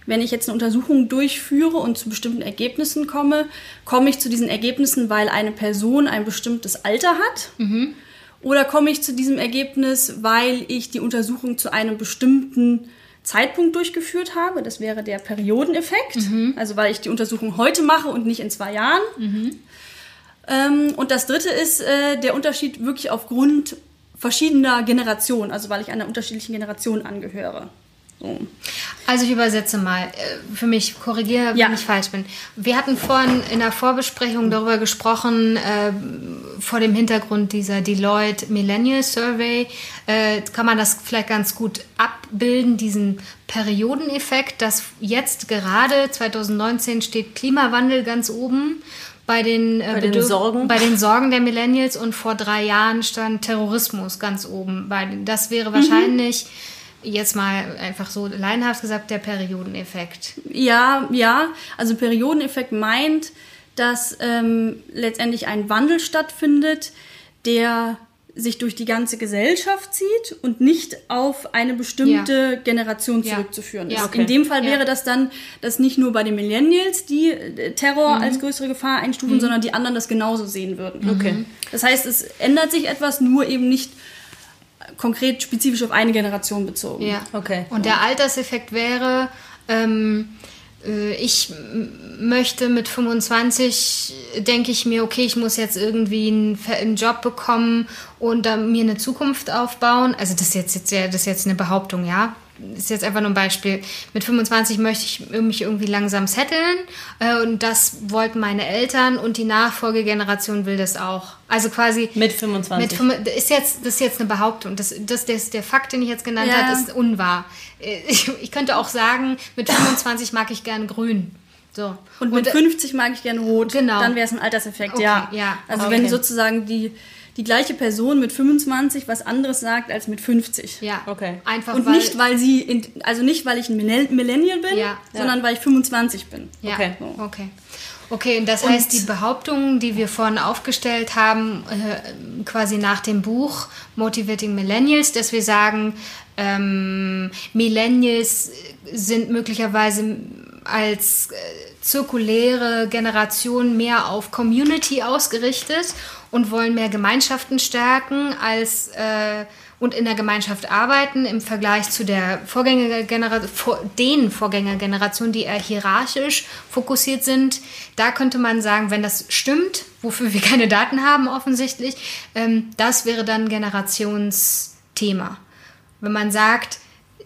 wenn ich jetzt eine Untersuchung durchführe und zu bestimmten Ergebnissen komme, komme ich zu diesen Ergebnissen, weil eine Person ein bestimmtes Alter hat. Mhm. Oder komme ich zu diesem Ergebnis, weil ich die Untersuchung zu einem bestimmten Zeitpunkt durchgeführt habe. Das wäre der Periodeneffekt. Mhm. Also weil ich die Untersuchung heute mache und nicht in zwei Jahren. Mhm. Ähm, und das dritte ist äh, der Unterschied wirklich aufgrund verschiedener Generationen, also weil ich einer unterschiedlichen Generation angehöre. So. Also ich übersetze mal, äh, für mich, korrigiere, wenn ja. ich falsch bin. Wir hatten vorhin in der Vorbesprechung darüber gesprochen, äh, vor dem Hintergrund dieser Deloitte Millennial Survey, äh, kann man das vielleicht ganz gut abbilden, diesen Periodeneffekt, dass jetzt gerade 2019 steht Klimawandel ganz oben bei den, äh, bei den Sorgen. bei den Sorgen der Millennials und vor drei Jahren stand Terrorismus ganz oben. Das wäre wahrscheinlich mhm. Jetzt mal einfach so leinhaft gesagt der Periodeneffekt. Ja, ja. Also Periodeneffekt meint, dass ähm, letztendlich ein Wandel stattfindet, der sich durch die ganze Gesellschaft zieht und nicht auf eine bestimmte Ja. Generation Ja. zurückzuführen Ja. ist. Okay. In dem Fall Ja. wäre das dann, dass nicht nur bei den Millennials die äh, Terror als größere Gefahr einstufen, sondern die anderen das genauso sehen würden. Okay. Das heißt, es ändert sich etwas, nur eben nicht konkret spezifisch auf eine Generation bezogen. Ja. Okay. Und der Alterseffekt wäre, ähm, äh, ich möchte mit 25, denke ich mir, okay, ich muss jetzt irgendwie einen, Job bekommen und dann mir eine Zukunft aufbauen. Also das ist jetzt, jetzt, ja- das ist jetzt eine Behauptung, ja. Ist jetzt einfach nur ein Beispiel. Mit 25 möchte ich mich irgendwie langsam setteln äh, und das wollten meine Eltern und die Nachfolgegeneration will das auch. Also quasi Mit 25. mit, ist jetzt, das ist jetzt eine Behauptung. Das, das, das, der Fakt, den ich jetzt genannt Ja. habe, ist unwahr. Äh, Ich, ich könnte auch sagen, mit 25 mag ich gern grün. So. Und mit äh, 50 mag ich gerne rot. Genau. Dann wäre es ein Alterseffekt, Okay, ja. ja, Also okay. wenn sozusagen die, die gleiche Person mit 25 was anderes sagt als mit 50. Ja, Okay. einfach Und weil, nicht, weil sie, in, also nicht, weil ich ein Millenn- Millennial bin, Ja. sondern weil ich 25 bin. Ja, Okay. okay. Okay, und das Und- heißt, die Behauptungen, die wir vorhin aufgestellt haben, äh, quasi nach dem Buch Motivating Millennials, dass wir sagen, ähm, Millennials sind möglicherweise als äh, zirkuläre Generation mehr auf Community ausgerichtet und wollen mehr Gemeinschaften stärken als äh, und in der Gemeinschaft arbeiten im Vergleich zu der Vorgängergeneration, vor, den Vorgängergenerationen, die eher hierarchisch fokussiert sind. Da könnte man sagen, wenn das stimmt, wofür wir keine Daten haben offensichtlich, ähm, das wäre dann Generationsthema. Wenn man sagt,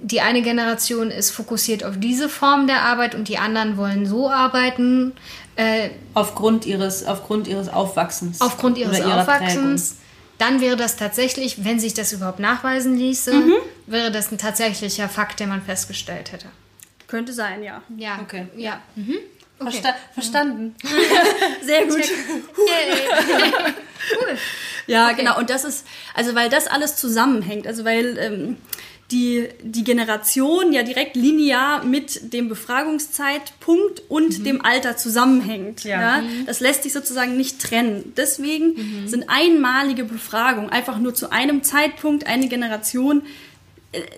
die eine Generation ist fokussiert auf diese Form der Arbeit und die anderen wollen so arbeiten, äh, Aufgrund ihres, aufgrund ihres Aufwachsens. aufgrund ihres Oder ihrer Aufwachsens, dann wäre das tatsächlich, wenn sich das überhaupt nachweisen ließe, Mhm. wäre das ein tatsächlicher Fakt, den man festgestellt hätte. Könnte sein, ja. Ja, Okay. Ja. Mhm. Okay. Versta verstanden. Sehr gut. Yay. Ja, genau. Und das ist, also weil das alles zusammenhängt, also weil ähm, die, die Generation ja direkt linear mit dem Befragungszeitpunkt und dem Alter zusammenhängt. Ja. Ja. Das lässt sich sozusagen nicht trennen. Deswegen sind einmalige Befragungen einfach nur zu einem Zeitpunkt eine Generation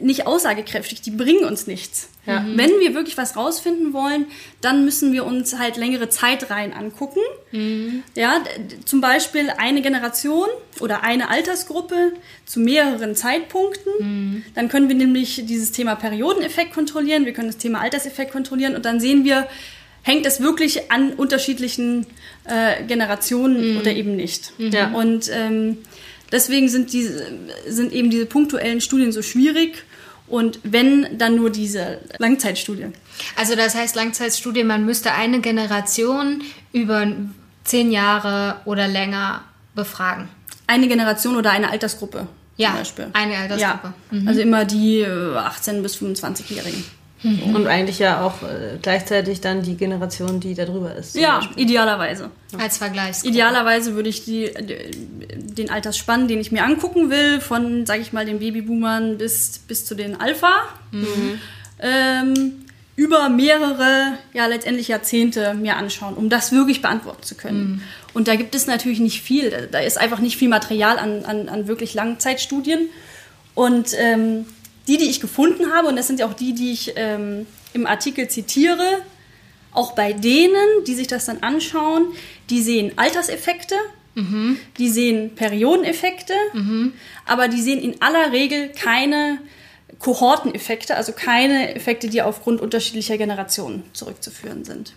nicht aussagekräftig, die bringen uns nichts. Ja. Wenn wir wirklich was rausfinden wollen, dann müssen wir uns halt längere Zeitreihen angucken. Ja, d- d- zum Beispiel eine Generation oder eine Altersgruppe zu mehreren Zeitpunkten. Dann können wir nämlich dieses Thema Periodeneffekt kontrollieren, wir können das Thema Alterseffekt kontrollieren und dann sehen wir, hängt es wirklich an unterschiedlichen äh, Generationen oder eben nicht. Ja. Und ähm, deswegen sind, diese, sind eben diese punktuellen Studien so schwierig. Und wenn, dann nur diese Langzeitstudie. Also das heißt Langzeitstudie, man müsste eine Generation über zehn Jahre oder länger befragen. Eine Generation oder eine Altersgruppe Ja, zum Beispiel. eine Altersgruppe. Ja. Also immer die äh, 18- bis 25-Jährigen. Und eigentlich ja auch äh, gleichzeitig dann die Generation, die da drüber ist. Ja, Beispiel. idealerweise. Als Vergleichsgruppe. Idealerweise würde ich die, den Altersspann, den ich mir angucken will, von, sage ich mal, den Babyboomern bis, bis zu den Alpha, ähm, über mehrere, ja letztendlich Jahrzehnte mir anschauen, um das wirklich beantworten zu können. Und da gibt es natürlich nicht viel. Da, da ist einfach nicht viel Material an, an, an wirklich Langzeitstudien. Und ähm, die, die ich gefunden habe, und das sind ja auch die, die ich ähm, im Artikel zitiere, auch bei denen, die sich das dann anschauen, die sehen Alterseffekte, die sehen Periodeneffekte, aber die sehen in aller Regel keine Kohorteneffekte, also keine Effekte, die aufgrund unterschiedlicher Generationen zurückzuführen sind.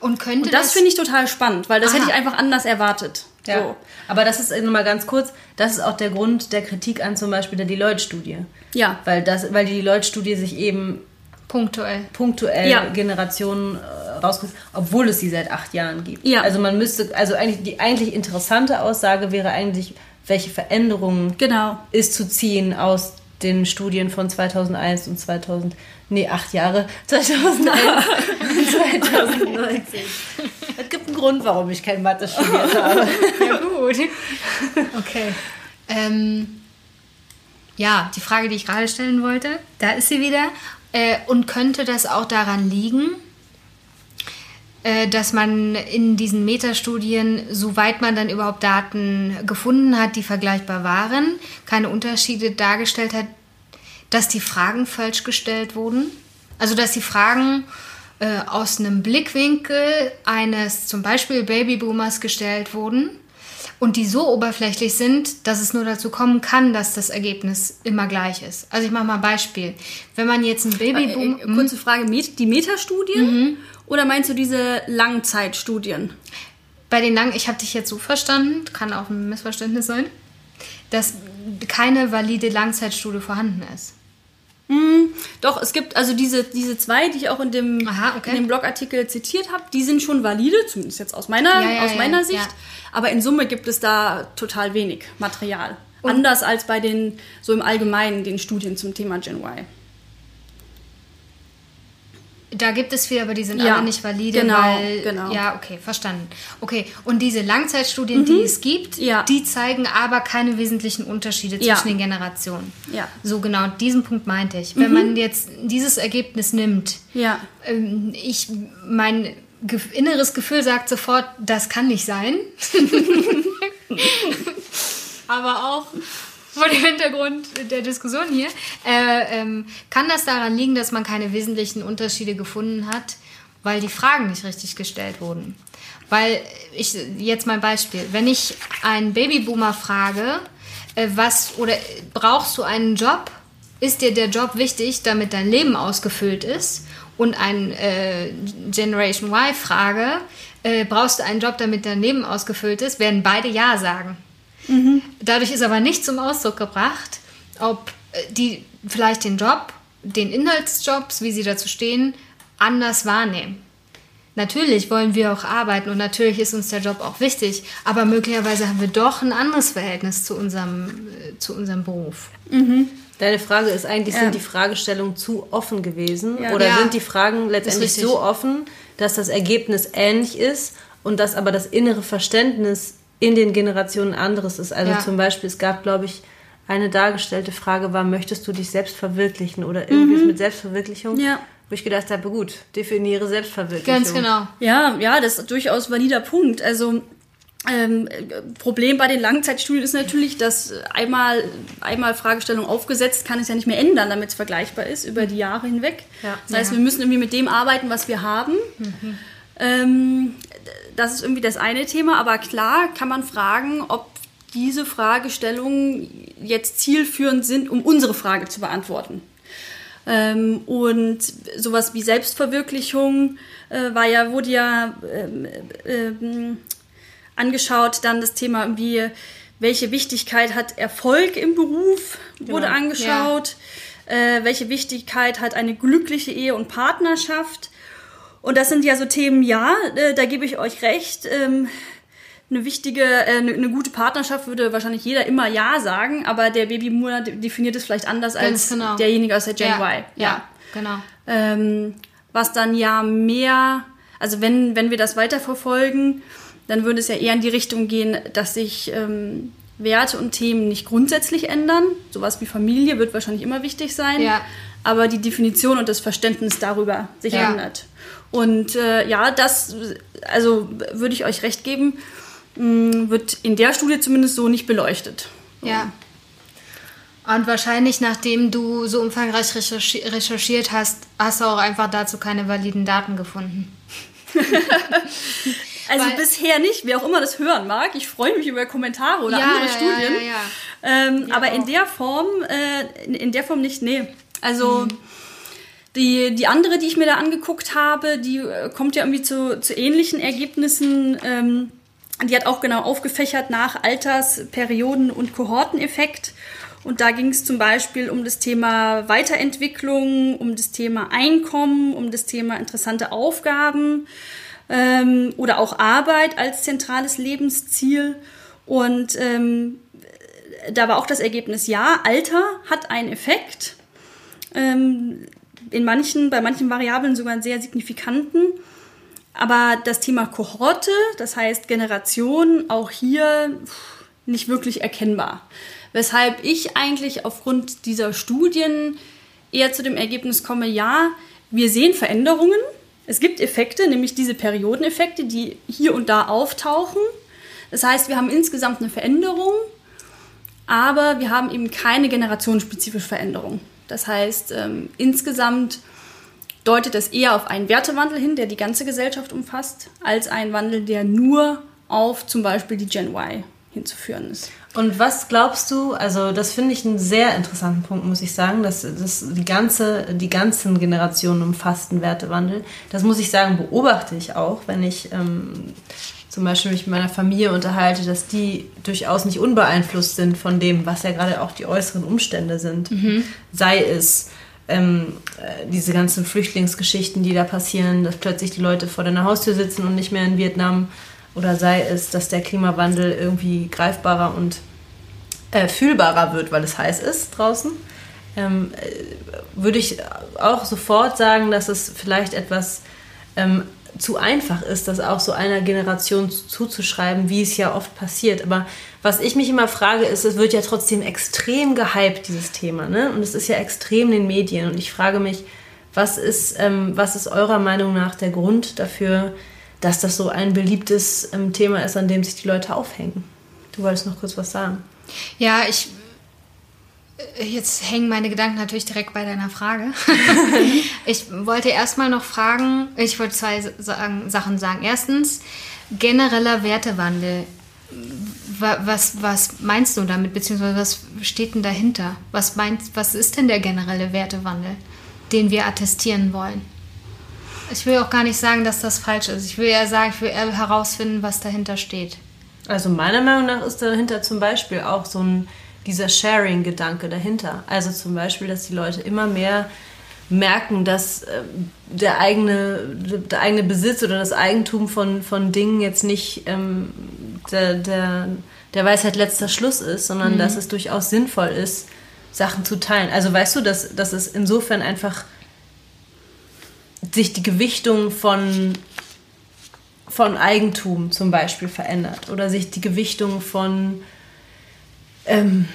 Und könnte Und das finde ich total spannend, weil das Aha. hätte ich einfach anders erwartet. Ja. So. Aber das ist äh, nochmal ganz kurz, das ist auch der Grund der Kritik an zum Beispiel der Deloitte-Studie. Ja. Weil, das, weil die Deloitte-Studie sich eben punktuell. punktuell Ja. Generationen äh, rauskommt, obwohl es sie seit acht Jahren gibt. Ja. Also man müsste, also eigentlich die eigentlich interessante Aussage wäre eigentlich, welche Veränderungen Genau. ist zu ziehen aus den Studien von 2001 und 2000, nee, acht Jahre, 2001 und 2019. Es gibt einen Grund, warum ich kein Mathe studiert habe. Ja, gut. Okay. Ähm, ja, die Frage, die ich gerade stellen wollte, da ist sie wieder. Äh, und könnte das auch daran liegen, äh, dass man in diesen Metastudien, soweit man dann überhaupt Daten gefunden hat, die vergleichbar waren, keine Unterschiede dargestellt hat, dass die Fragen falsch gestellt wurden. Also dass die Fragen äh, aus einem Blickwinkel eines zum Beispiel Babyboomers gestellt wurden und die so oberflächlich sind, dass es nur dazu kommen kann, dass das Ergebnis immer gleich ist. Also ich mache mal ein Beispiel. Wenn man jetzt ein Babyboom... Äh, äh, kurze Frage, die Metastudien mhm. oder meinst du diese Langzeitstudien? Bei den langen, ich habe dich jetzt so verstanden, kann auch ein Missverständnis sein, dass keine valide Langzeitstudie vorhanden ist. Mm, doch, es gibt also diese, diese zwei, die ich auch in dem, Aha, okay. in dem Blogartikel zitiert habe, die sind schon valide, zumindest jetzt aus meiner, ja, ja, aus meiner ja, Sicht. Aber in Summe gibt es da total wenig Material. Und Anders als bei den, so im Allgemeinen, den Studien zum Thema Gen Y. Da gibt es viele, aber die sind ja, alle nicht valide, genau, weil genau. ja, okay, verstanden. Okay, und diese Langzeitstudien, mhm. die es gibt, ja. die zeigen aber keine wesentlichen Unterschiede zwischen ja. den Generationen. Ja. So genau, diesen Punkt meinte ich. Wenn mhm. man jetzt dieses Ergebnis nimmt, ja. Ähm, ich mein inneres Gefühl sagt sofort, das kann nicht sein. aber auch vor dem Hintergrund der Diskussion hier, äh, ähm, kann das daran liegen, dass man keine wesentlichen Unterschiede gefunden hat, weil die Fragen nicht richtig gestellt wurden. Weil ich jetzt mein Beispiel, wenn ich einen Babyboomer frage, äh, was oder brauchst du einen Job? Ist dir der Job wichtig, damit dein Leben ausgefüllt ist? Und ein äh, Generation Y frage, äh, brauchst du einen Job, damit dein Leben ausgefüllt ist? Werden beide ja sagen. Mhm. Dadurch ist aber nicht zum Ausdruck gebracht, ob äh, die vielleicht den Job, den Inhaltsjobs, wie sie dazu stehen, anders wahrnehmen. Natürlich wollen wir auch arbeiten und natürlich ist uns der Job auch wichtig, aber möglicherweise haben wir doch ein anderes Verhältnis zu unserem, äh, zu unserem Beruf. Mhm. Deine Frage ist eigentlich, ja. sind die Fragestellungen zu offen gewesen ja. oder ja. sind die Fragen letztendlich so offen, dass das Ergebnis ähnlich ist und dass aber das innere Verständnis in den Generationen anderes ist. Also ja. zum Beispiel, es gab, glaube ich, eine dargestellte Frage war, möchtest du dich selbst verwirklichen oder irgendwie mhm. mit Selbstverwirklichung? Ja. Wo ich gedacht habe, gut, definiere Selbstverwirklichung. Ganz genau. Ja, ja, das ist durchaus valider Punkt. Also ähm, Problem bei den Langzeitstudien ist natürlich, dass einmal, einmal Fragestellung aufgesetzt, kann es ja nicht mehr ändern, damit es vergleichbar ist über die Jahre hinweg. Ja. Das heißt, ja. wir müssen irgendwie mit dem arbeiten, was wir haben. Mhm. Ähm, das ist irgendwie das eine Thema, aber klar kann man fragen, ob diese Fragestellungen jetzt zielführend sind, um unsere Frage zu beantworten. Ähm, und sowas wie Selbstverwirklichung äh, war ja, wurde ja ähm, äh, angeschaut, dann das Thema irgendwie, welche Wichtigkeit hat Erfolg im Beruf, wurde genau. angeschaut, ja. äh, welche Wichtigkeit hat eine glückliche Ehe und Partnerschaft und das sind ja so Themen, ja, äh, da gebe ich euch recht. Ähm, eine wichtige, äh, eine, eine, gute Partnerschaft würde wahrscheinlich jeder immer Ja sagen, aber der Babyboomer definiert es vielleicht anders als genau. derjenige aus der Gen ja, Y. Ja, ja genau. Ähm, was dann ja mehr, also wenn, wenn wir das weiterverfolgen, dann würde es ja eher in die Richtung gehen, dass sich ähm, Werte und Themen nicht grundsätzlich ändern. Sowas wie Familie wird wahrscheinlich immer wichtig sein. Ja. Aber die Definition und das Verständnis darüber sich ändert. Und äh, ja, das, also würde ich euch recht geben, mh, mm, wird in der Studie zumindest so nicht beleuchtet. Ja. Und wahrscheinlich, nachdem du so umfangreich recherchi recherchiert hast, hast du auch einfach dazu keine validen Daten gefunden. also Weil, bisher nicht, wer auch immer das hören mag. Ich freue mich über Kommentare oder ja, andere ja, Studien. Ja, ähm, aber auch. in der Form, äh, in, in, der Form nicht, nee. Also mhm. Die, die andere, die ich mir da angeguckt habe, die äh, kommt ja irgendwie zu, zu ähnlichen Ergebnissen. Ähm, die hat auch genau aufgefächert nach Alters-, Perioden- und Kohorteneffekt. Und da ging es zum Beispiel um das Thema Weiterentwicklung, um das Thema Einkommen, um das Thema interessante Aufgaben ähm, oder auch Arbeit als zentrales Lebensziel. Und ähm, da war auch das Ergebnis, ja, Alter hat einen Effekt. Ähm, in manchen, bei manchen Variablen sogar einen sehr signifikanten. Aber das Thema Kohorte, das heißt Generation, auch hier nicht wirklich erkennbar. Weshalb ich eigentlich aufgrund dieser Studien eher zu dem Ergebnis komme, ja, wir sehen Veränderungen, Es gibt Effekte, nämlich diese Periodeneffekte, die hier und da auftauchen. Das heißt, wir haben insgesamt eine Veränderung, aber wir haben eben keine generationsspezifische Veränderung. Das heißt, ähm, insgesamt deutet es eher auf einen Wertewandel hin, der die ganze Gesellschaft umfasst, als einen Wandel, der nur auf zum Beispiel die Gen Y hinzuführen ist. Und was glaubst du, also das finde ich einen sehr interessanten Punkt, muss ich sagen, dass, dass die, ganze, die ganzen Generationen umfassten Wertewandel. Das muss ich sagen, beobachte ich auch, wenn ich ähm, zum Beispiel mich mit meiner Familie unterhalte, dass die durchaus nicht unbeeinflusst sind von dem, was ja gerade auch die äußeren Umstände sind. Mhm. Sei es ähm, äh, diese ganzen Flüchtlingsgeschichten, die da passieren, dass plötzlich die Leute vor deiner Haustür sitzen und nicht mehr in Vietnam oder sei es, dass der Klimawandel irgendwie greifbarer und äh, fühlbarer wird, weil es heiß ist draußen, ähm, äh, würde ich auch sofort sagen, dass es vielleicht etwas ähm, zu einfach ist, das auch so einer Generation zuzuschreiben, wie es ja oft passiert. Aber was ich mich immer frage, ist, es wird ja trotzdem extrem gehypt, dieses Thema. Ne? Und es ist ja extrem in den Medien. Und ich frage mich, was ist, ähm, was ist eurer Meinung nach der Grund dafür, dass das so ein beliebtes ähm, Thema ist, an dem sich die Leute aufhängen. Du wolltest noch kurz was sagen. Ja, ich. Äh, jetzt hängen meine Gedanken natürlich direkt bei deiner Frage. ich wollte erstmal noch fragen, ich wollte zwei sagen, Sachen sagen. Erstens, genereller Wertewandel. Was, was meinst du damit, beziehungsweise was steht denn dahinter? Was, meinst, was ist denn der generelle Wertewandel, den wir attestieren wollen? Ich will auch gar nicht sagen, dass das falsch ist. Ich will eher sagen, ich will eher herausfinden, was dahinter steht. Also meiner Meinung nach ist dahinter zum Beispiel auch so ein dieser Sharing-Gedanke dahinter. Also zum Beispiel, dass die Leute immer mehr merken, dass äh, der, eigene, der eigene Besitz oder das Eigentum von, von Dingen jetzt nicht ähm, der, der, der Weisheit letzter Schluss ist, sondern mhm. dass es durchaus sinnvoll ist, Sachen zu teilen. Also weißt du, dass, dass es insofern einfach sich die Gewichtung von, von Eigentum zum Beispiel verändert oder sich die Gewichtung von, ähm,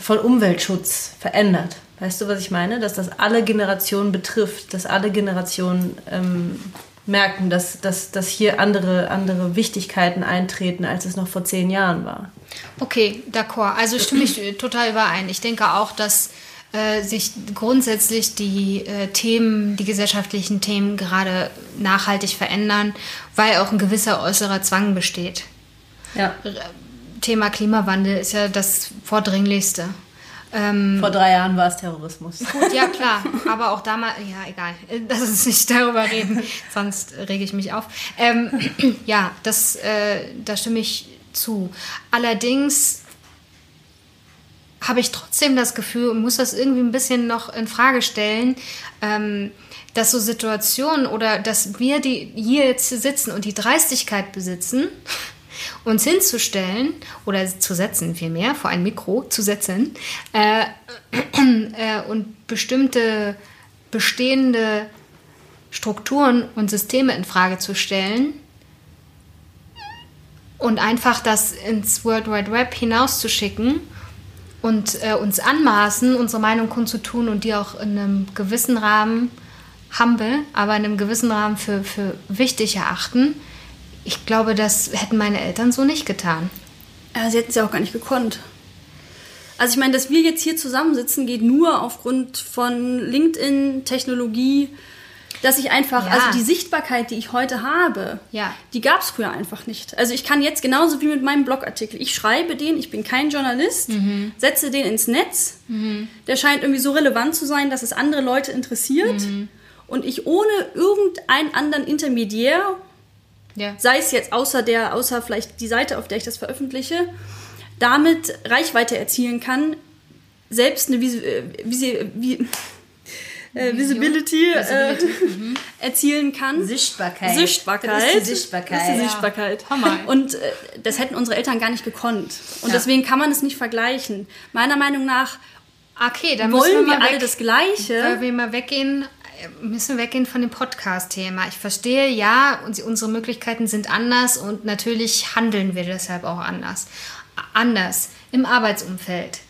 von Umweltschutz verändert. Weißt du, was ich meine? Dass das alle Generationen betrifft, dass alle Generationen ähm, merken, dass, dass, dass hier andere, andere Wichtigkeiten eintreten, als es noch vor zehn Jahren war. Okay, d'accord. Also stimme ich total überein. Ich denke auch, dass äh, sich grundsätzlich die äh, Themen, die gesellschaftlichen Themen gerade nachhaltig verändern, weil auch ein gewisser äußerer Zwang besteht. Ja. Thema Klimawandel ist ja das vordringlichste. Ähm, Vor drei Jahren war es Terrorismus. Gut, ja klar, aber auch damals, ja egal, lass uns nicht darüber reden, sonst rege ich mich auf. Ähm, ja, das, äh, da stimme ich zu. Allerdings habe ich trotzdem das Gefühl und muss das irgendwie ein bisschen noch in Frage stellen, ähm, dass so Situationen oder dass wir, die hier jetzt sitzen und die Dreistigkeit besitzen, uns hinzustellen oder zu setzen vielmehr, vor ein Mikro zu setzen äh, äh, und bestimmte bestehende Strukturen und Systeme in Frage zu stellen und einfach das ins World Wide Web hinauszuschicken und äh, uns anmaßen, unsere Meinung kundzutun und die auch in einem gewissen Rahmen humble, aber in einem gewissen Rahmen für, für wichtig erachten. Ich glaube, das hätten meine Eltern so nicht getan. Ja, sie hätten es ja auch gar nicht gekonnt. Also ich meine, dass wir jetzt hier zusammensitzen, geht nur aufgrund von LinkedIn, Technologie, dass ich einfach, ja. also die Sichtbarkeit, die ich heute habe, ja. die gab es früher einfach nicht. Also ich kann jetzt genauso wie mit meinem Blogartikel, ich schreibe den, ich bin kein Journalist, mhm. setze den ins Netz, mhm. der scheint irgendwie so relevant zu sein, dass es andere Leute interessiert mhm. und ich ohne irgendeinen anderen Intermediär, ja. sei es jetzt außer der, außer vielleicht die Seite, auf der ich das veröffentliche, damit Reichweite erzielen kann, selbst eine Visi, äh, Visi, wie, äh, Visibility, äh, mhm. erzielen kann. Sichtbarkeit. Sichtbarkeit. Das ist die Sichtbarkeit. Das ist die Sichtbarkeit. Ja. Und äh, das hätten unsere Eltern gar nicht gekonnt. Und ja. deswegen kann man es nicht vergleichen. Meiner Meinung nach okay, dann wollen wir, wir alle das Gleiche. Weil wir mal weggehen müssen weggehen von dem Podcast-Thema. Ich verstehe, ja, unsere Möglichkeiten sind anders und natürlich handeln wir deshalb auch anders. Anders im Arbeitsumfeld.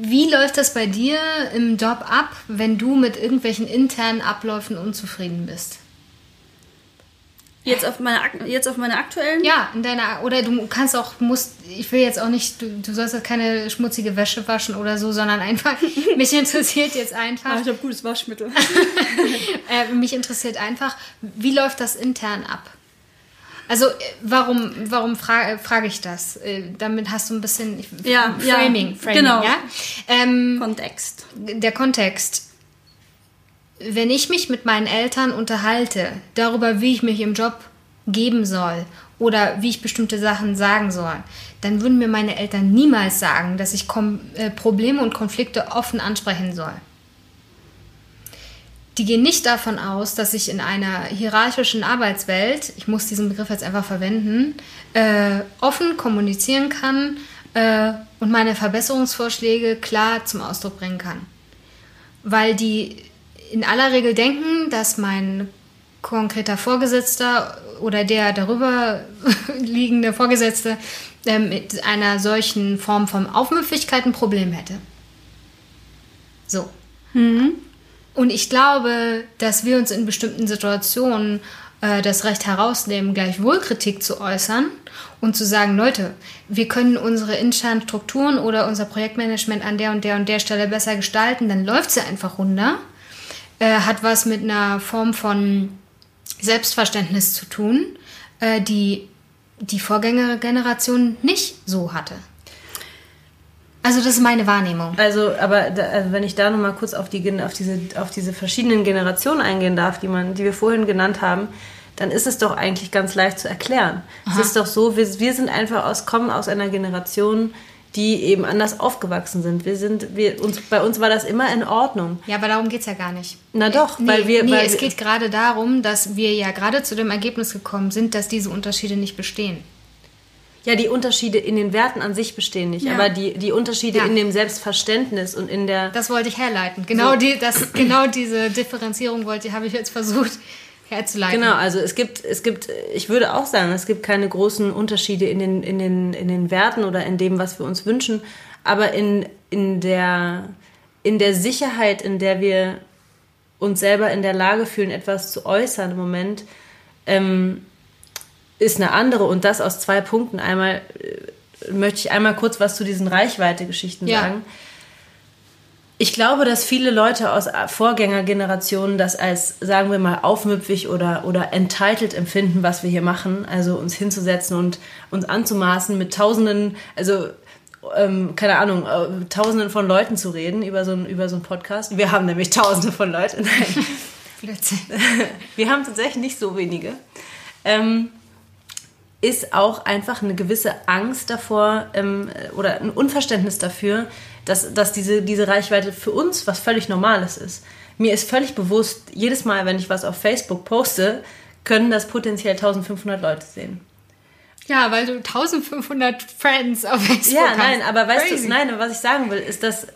Wie läuft das bei dir im Job ab, wenn du mit irgendwelchen internen Abläufen unzufrieden bist? Jetzt auf meine, Ak- jetzt auf meine aktuellen? Ja, in deiner, oder du kannst auch, musst, ich will jetzt auch nicht, du, du sollst jetzt keine schmutzige Wäsche waschen oder so, sondern einfach, mich interessiert jetzt einfach, Ah, ich habe gutes Waschmittel. äh, mich interessiert einfach, wie läuft das intern ab? Also, äh, warum, warum fra frage ich das? Äh, damit hast du ein bisschen Ja, ja, Framing, Framing, genau. ja? Ähm, Kontext. der Kontext. Wenn ich mich mit meinen Eltern unterhalte darüber, wie ich mich im Job geben soll oder wie ich bestimmte Sachen sagen soll, dann würden mir meine Eltern niemals sagen, dass ich Kom äh, Probleme und Konflikte offen ansprechen soll. Die gehen nicht davon aus, dass ich in einer hierarchischen Arbeitswelt, ich muss diesen Begriff jetzt einfach verwenden, äh, offen kommunizieren kann äh, und meine Verbesserungsvorschläge klar zum Ausdruck bringen kann. Weil die in aller Regel denken, dass mein konkreter Vorgesetzter oder der darüber liegende Vorgesetzte äh, mit einer solchen Form von Aufmüpfigkeit ein Problem hätte. So. Und ich glaube, dass wir uns in bestimmten Situationen äh, das Recht herausnehmen, gleichwohl Kritik zu äußern und zu sagen, Leute, wir können unsere internen Strukturen oder unser Projektmanagement an der und der und der Stelle besser gestalten, dann läuft sie einfach runter. Äh, hat was mit einer Form von Selbstverständnis zu tun, äh, die die Vorgängergeneration nicht so hatte. Also das ist meine Wahrnehmung. Also, aber da, also wenn ich da nochmal kurz auf, die, auf, diese, auf diese verschiedenen Generationen eingehen darf, die, man, die wir vorhin genannt haben, dann ist es doch eigentlich ganz leicht zu erklären. Es ist doch so, wir, wir sind einfach aus, kommen aus einer Generation, die eben anders aufgewachsen sind. Wir sind, wir, uns, bei uns war das immer in Ordnung. Ja, aber darum geht es ja gar nicht. Na doch, nee, weil wir. Nee, weil es geht gerade darum, dass wir ja gerade zu dem Ergebnis gekommen sind, dass diese Unterschiede nicht bestehen. Ja, die Unterschiede in den Werten an sich bestehen nicht, Ja. aber die, die Unterschiede Ja. in dem Selbstverständnis und in der. Das wollte ich herleiten. Genau, die, das, genau diese Differenzierung wollte, habe ich jetzt versucht herzuleiten. Genau, also es gibt, es gibt, ich würde auch sagen, es gibt keine großen Unterschiede in den, in den, in den Werten oder in dem, was wir uns wünschen, aber in, in, der, in der Sicherheit, in der wir uns selber in der Lage fühlen, etwas zu äußern im Moment, ähm, ist eine andere und das aus zwei Punkten. Einmal äh, möchte ich einmal kurz was zu diesen Reichweite-Geschichten Ja. sagen. Ich glaube, dass viele Leute aus Vorgängergenerationen das als, sagen wir mal, aufmüpfig oder, oder entitled empfinden, was wir hier machen. Also uns hinzusetzen und uns anzumaßen, mit Tausenden, also ähm, keine Ahnung, äh, Tausenden von Leuten zu reden über so, einen, über so einen Podcast. Wir haben nämlich Tausende von Leuten. Nein. Blödsinn. wir haben tatsächlich nicht so wenige. Ähm, ist auch einfach eine gewisse Angst davor ähm, oder ein Unverständnis dafür, dass, dass diese, diese Reichweite für uns was völlig Normales ist. Mir ist völlig bewusst, jedes Mal, wenn ich was auf Facebook poste, können das potenziell 1500 Leute sehen. Ja, weil du 1500 Friends auf Facebook Ja, hast. nein, aber weißt Crazy. du, nein, was ich sagen will, ist, dass,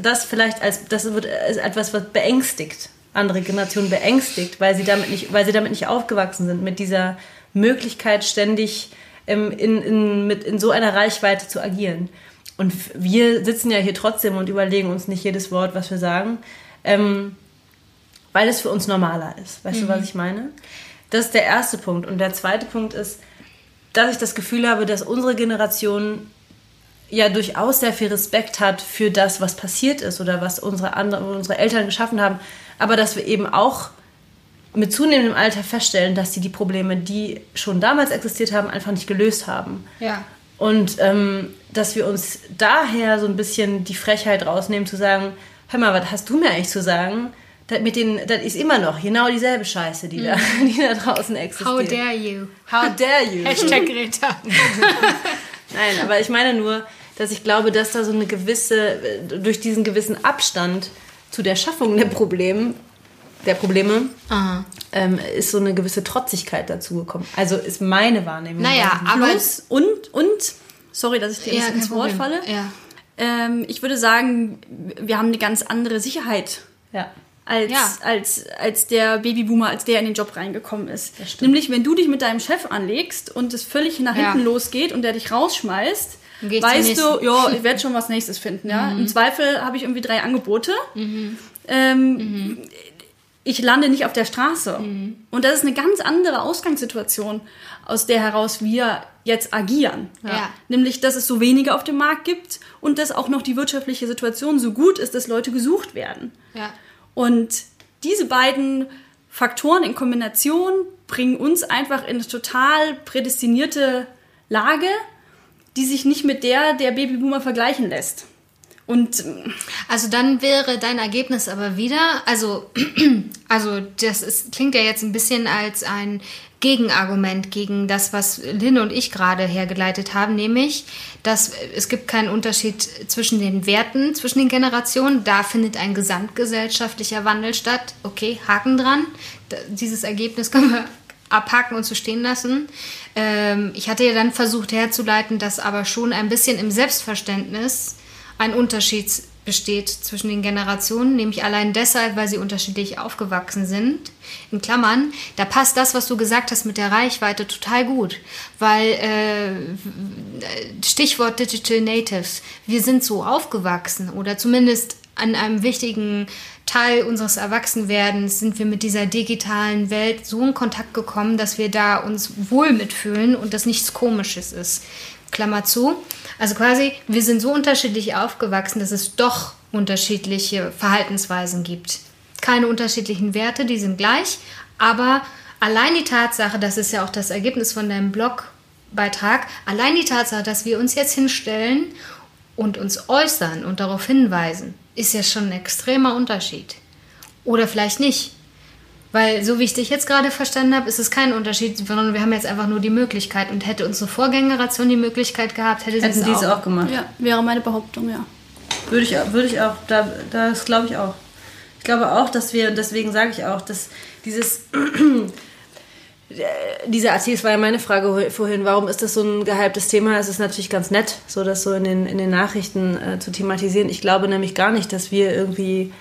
das vielleicht als, das wird ist etwas, was beängstigt, andere Generationen beängstigt, weil sie damit nicht, weil sie damit nicht aufgewachsen sind, mit dieser Möglichkeit ständig ähm, in, in, mit, in so einer Reichweite zu agieren. Und wir sitzen ja hier trotzdem und überlegen uns nicht jedes Wort, was wir sagen, ähm, weil es für uns normaler ist. Weißt du, was ich meine? Das ist der erste Punkt. Und der zweite Punkt ist, dass ich das Gefühl habe, dass unsere Generation ja durchaus sehr viel Respekt hat für das, was passiert ist oder was unsere, andere, unsere Eltern geschaffen haben, aber dass wir eben auch mit zunehmendem Alter feststellen, dass sie die Probleme, die schon damals existiert haben, einfach nicht gelöst haben. Ja. Und ähm, dass wir uns daher so ein bisschen die Frechheit rausnehmen, zu sagen, hör mal, was hast du mir eigentlich zu sagen? Das, mit den, das ist immer noch genau dieselbe Scheiße, die, da, die da draußen existiert. How dare you? How dare you? Hashtag Greta. Nein, aber ich meine nur, dass ich glaube, dass da so eine gewisse, durch diesen gewissen Abstand zu der Schaffung der Probleme, der Probleme, ähm, ist so eine gewisse Trotzigkeit dazugekommen. Also ist meine Wahrnehmung. Naja, aber Plus und, und, sorry, dass ich dir Ja, ins Wort falle. Ja. Ähm, ich würde sagen, wir haben eine ganz andere Sicherheit Ja. als, Ja. als, als der Babyboomer, als der in den Job reingekommen ist. Nämlich, wenn du dich mit deinem Chef anlegst und es völlig nach Ja. hinten losgeht und der dich rausschmeißt, weißt du, ja, ich werde schon was Nächstes finden. Ja? Mhm. Im Zweifel habe ich irgendwie drei Angebote. Ähm, ich lande nicht auf der Straße. Mhm. Und das ist eine ganz andere Ausgangssituation, aus der heraus wir jetzt agieren. Ja. Nämlich, dass es so wenige auf dem Markt gibt und dass auch noch die wirtschaftliche Situation so gut ist, dass Leute gesucht werden. Ja. Und diese beiden Faktoren in Kombination bringen uns einfach in eine total prädestinierte Lage, die sich nicht mit der der Babyboomer vergleichen lässt. Und also dann wäre dein Ergebnis aber wieder, also, also das ist, klingt ja jetzt ein bisschen als ein Gegenargument gegen das, was Lynn und ich gerade hergeleitet haben, nämlich, dass es gibt keinen Unterschied zwischen den Werten, zwischen den Generationen. Da findet ein gesamtgesellschaftlicher Wandel statt. Okay, Haken dran. Dieses Ergebnis können wir abhaken und so stehen lassen. Ähm, ich hatte ja dann versucht herzuleiten, dass aber schon ein bisschen im Selbstverständnis ein Unterschied besteht zwischen den Generationen, nämlich allein deshalb, weil sie unterschiedlich aufgewachsen sind. In Klammern, da passt das, was du gesagt hast mit der Reichweite total gut, weil äh, Stichwort Digital Natives, wir sind so aufgewachsen oder zumindest an einem wichtigen Teil unseres Erwachsenwerdens sind wir mit dieser digitalen Welt so in Kontakt gekommen, dass wir da uns wohl mitfühlen und das nichts Komisches ist. Klammer zu. Also quasi, wir sind so unterschiedlich aufgewachsen, dass es doch unterschiedliche Verhaltensweisen gibt. Keine unterschiedlichen Werte, die sind gleich, aber allein die Tatsache, das ist ja auch das Ergebnis von deinem Blogbeitrag, allein die Tatsache, dass wir uns jetzt hinstellen und uns äußern und darauf hinweisen, ist ja schon ein extremer Unterschied. Oder vielleicht nicht. Weil, so wie ich dich jetzt gerade verstanden habe, ist es kein Unterschied, sondern wir haben jetzt einfach nur die Möglichkeit. Und hätte unsere Vorgängeration die Möglichkeit gehabt, hätte sie Hätten es auch. auch gemacht. ja, wäre meine Behauptung, ja. Würde ich, würde ich auch, da, das glaube ich auch. Ich glaube auch, dass wir, deswegen sage ich auch, dass dieses, dieser Artikel, das war ja meine Frage vorhin, warum ist das so ein gehyptes Thema? Es ist natürlich ganz nett, so das so in den, in den Nachrichten äh, zu thematisieren. Ich glaube nämlich gar nicht, dass wir irgendwie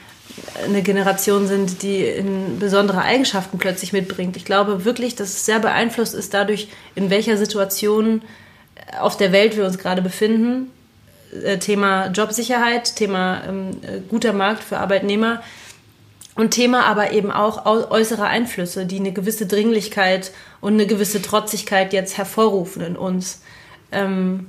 eine Generation sind, die in besondere Eigenschaften plötzlich mitbringt. Ich glaube wirklich, dass es sehr beeinflusst ist dadurch, in welcher Situation auf der Welt wir uns gerade befinden. Äh, Thema Jobsicherheit, Thema ähm, äh, guter Markt für Arbeitnehmer und Thema aber eben auch äußere Einflüsse, die eine gewisse Dringlichkeit und eine gewisse Trotzigkeit jetzt hervorrufen in uns. Ähm,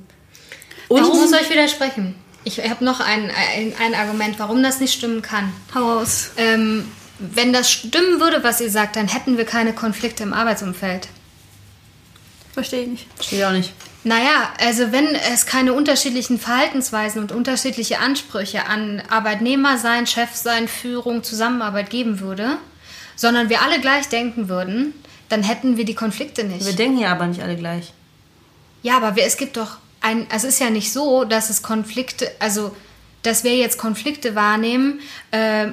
und ich muss euch widersprechen. Ich habe noch ein, ein, ein, Argument, warum das nicht stimmen kann. Hau raus. Ähm, wenn das stimmen würde, was ihr sagt, dann hätten wir keine Konflikte im Arbeitsumfeld. Verstehe ich nicht. Verstehe ich auch nicht. Naja, also wenn es keine unterschiedlichen Verhaltensweisen und unterschiedliche Ansprüche an Arbeitnehmer sein, Chef sein, Führung, Zusammenarbeit geben würde, sondern wir alle gleich denken würden, dann hätten wir die Konflikte nicht. Wir denken ja aber nicht alle gleich. Ja, aber es gibt doch ein, also es ist ja nicht so, dass es Konflikte, also dass wir jetzt Konflikte wahrnehmen äh,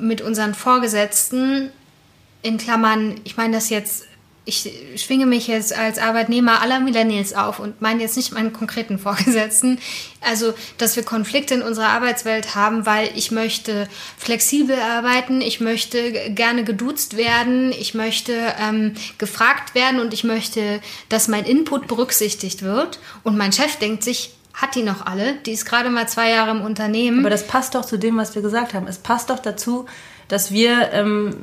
mit unseren Vorgesetzten, in Klammern, ich meine das jetzt ich schwinge mich jetzt als Arbeitnehmer aller Millennials auf und meine jetzt nicht meinen konkreten Vorgesetzten. Also, dass wir Konflikte in unserer Arbeitswelt haben, weil ich möchte flexibel arbeiten, ich möchte gerne geduzt werden, ich möchte ähm, gefragt werden und ich möchte, dass mein Input berücksichtigt wird. Und mein Chef denkt sich, hat die noch alle? Die ist gerade mal zwei Jahre im Unternehmen. Aber das passt doch zu dem, was wir gesagt haben. Es passt doch dazu, dass wir ähm,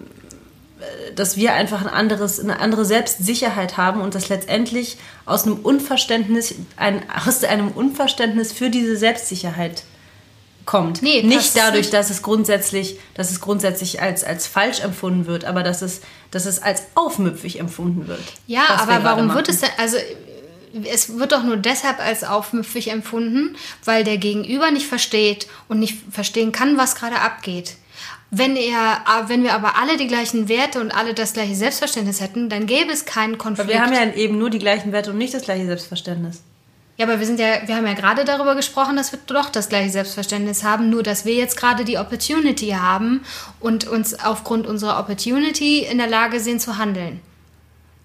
dass wir einfach ein anderes, eine andere Selbstsicherheit haben und das letztendlich aus einem Unverständnis, ein, aus einem Unverständnis für diese Selbstsicherheit kommt. Nee, nicht dadurch, nicht. dass es grundsätzlich, dass es grundsätzlich als, als falsch empfunden wird, aber dass es, dass es als aufmüpfig empfunden wird. Ja, aber warum wird es denn, also es wird doch nur deshalb als aufmüpfig empfunden, weil der Gegenüber nicht versteht und nicht verstehen kann, was gerade abgeht. Wenn, er, wenn wir aber alle die gleichen Werte und alle das gleiche Selbstverständnis hätten, dann gäbe es keinen Konflikt. Aber wir haben ja eben nur die gleichen Werte und nicht das gleiche Selbstverständnis. Ja, aber wir sind ja, wir haben ja gerade darüber gesprochen, dass wir doch das gleiche Selbstverständnis haben, nur dass wir jetzt gerade die Opportunity haben und uns aufgrund unserer Opportunity in der Lage sind zu handeln.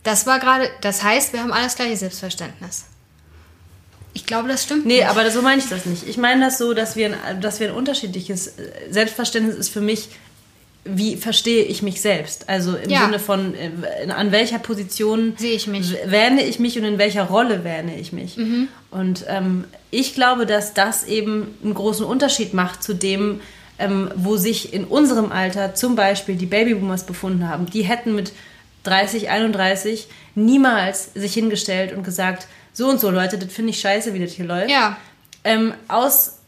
Das war gerade, das heißt, wir haben alles gleiche Selbstverständnis. Ich glaube, das stimmt. Nee, nicht. aber so meine ich das nicht. Ich meine das so, dass wir, ein, dass wir ein unterschiedliches Selbstverständnis ist für mich, wie verstehe ich mich selbst? Also im ja. Sinne von, äh, an welcher Position sehe ich mich, wähne ich mich und in welcher Rolle wähne ich mich. Mhm. Und ähm, ich glaube, dass das eben einen großen Unterschied macht zu dem, ähm, wo sich in unserem Alter zum Beispiel die Babyboomers befunden haben, die hätten mit 30, 31 niemals sich hingestellt und gesagt, so und so Leute, das finde ich scheiße, wie das hier läuft. Ja. Ähm, aus,